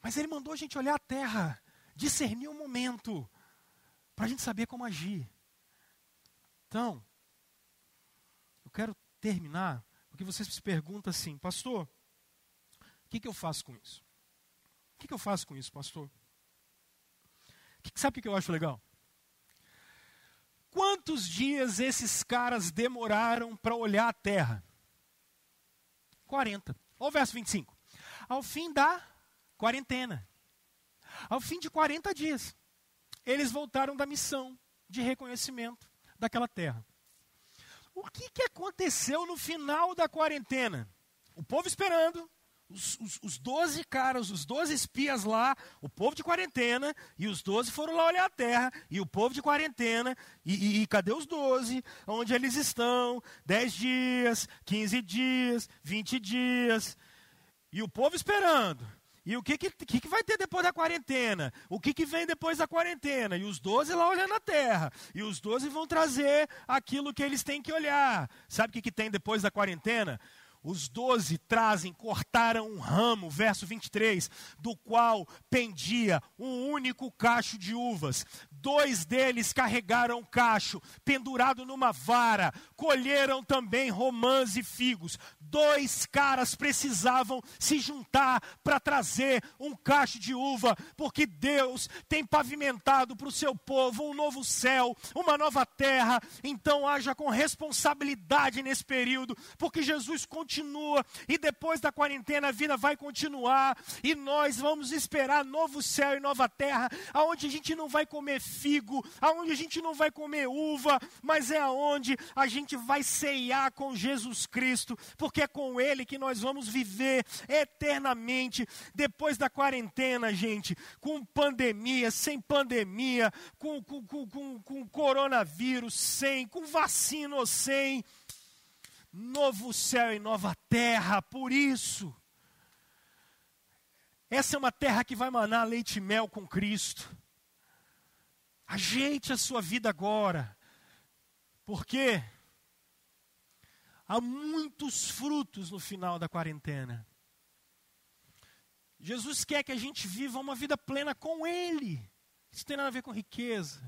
Mas Ele mandou a gente olhar a terra, discernir o momento, para a gente saber como agir. Então, eu quero terminar, porque vocês se perguntam assim, pastor, o que, que eu faço com isso? O que, que eu faço com isso, pastor? Que, sabe o que eu acho legal? Quantos dias esses caras demoraram para olhar a terra? 40. Olha o verso 25. Ao fim da quarentena, ao fim de 40 dias, eles voltaram da missão de reconhecimento daquela terra. O que, que aconteceu no final da quarentena? O povo esperando, os, os 12 caras, os 12 espias lá, o povo de quarentena, e os 12 foram lá olhar a terra, e o povo de quarentena, e, e, e cadê os 12? Onde eles estão? 10 dias, 15 dias, 20 dias, e o povo esperando. E o que, que, que, vai ter depois da quarentena? O que, que vem depois da quarentena? E os 12 lá olhando a terra. E os 12 vão trazer aquilo que eles têm que olhar. Sabe o que, que tem depois da quarentena? Os doze trazem, cortaram um ramo, verso 23, do qual pendia um único cacho de uvas. Dois deles carregaram o cacho, pendurado numa vara. Colheram também romãs e figos. Dois caras precisavam se juntar para trazer um cacho de uva, porque Deus tem pavimentado para o seu povo um novo céu, uma nova terra. Então haja com responsabilidade nesse período, porque Jesus continua e depois da quarentena a vida vai continuar, e nós vamos esperar novo céu e nova terra, aonde a gente não vai comer figo, aonde a gente não vai comer uva, mas é aonde a gente vai ceiar com Jesus Cristo, porque é com Ele que nós vamos viver eternamente, depois da quarentena, gente, com pandemia, sem pandemia, com, com, com, com, com coronavírus, sem, com vacina ou sem novo céu e nova terra, por isso. Essa é uma terra que vai manar leite e mel com Cristo. Ajeite a sua vida agora, porque há muitos frutos no final da quarentena. Jesus quer que a gente viva uma vida plena com Ele. Isso tem nada a ver com riqueza.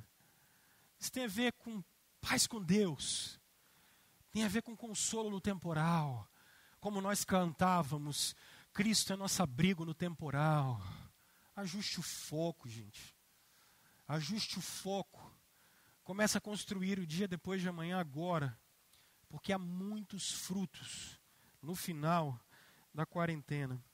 Isso tem a ver com paz com Deus tem a ver com consolo no temporal. Como nós cantávamos, Cristo é nosso abrigo no temporal. Ajuste o foco, gente. Ajuste o foco. Comece a construir o dia depois de amanhã agora. Porque há muitos frutos no final da quarentena.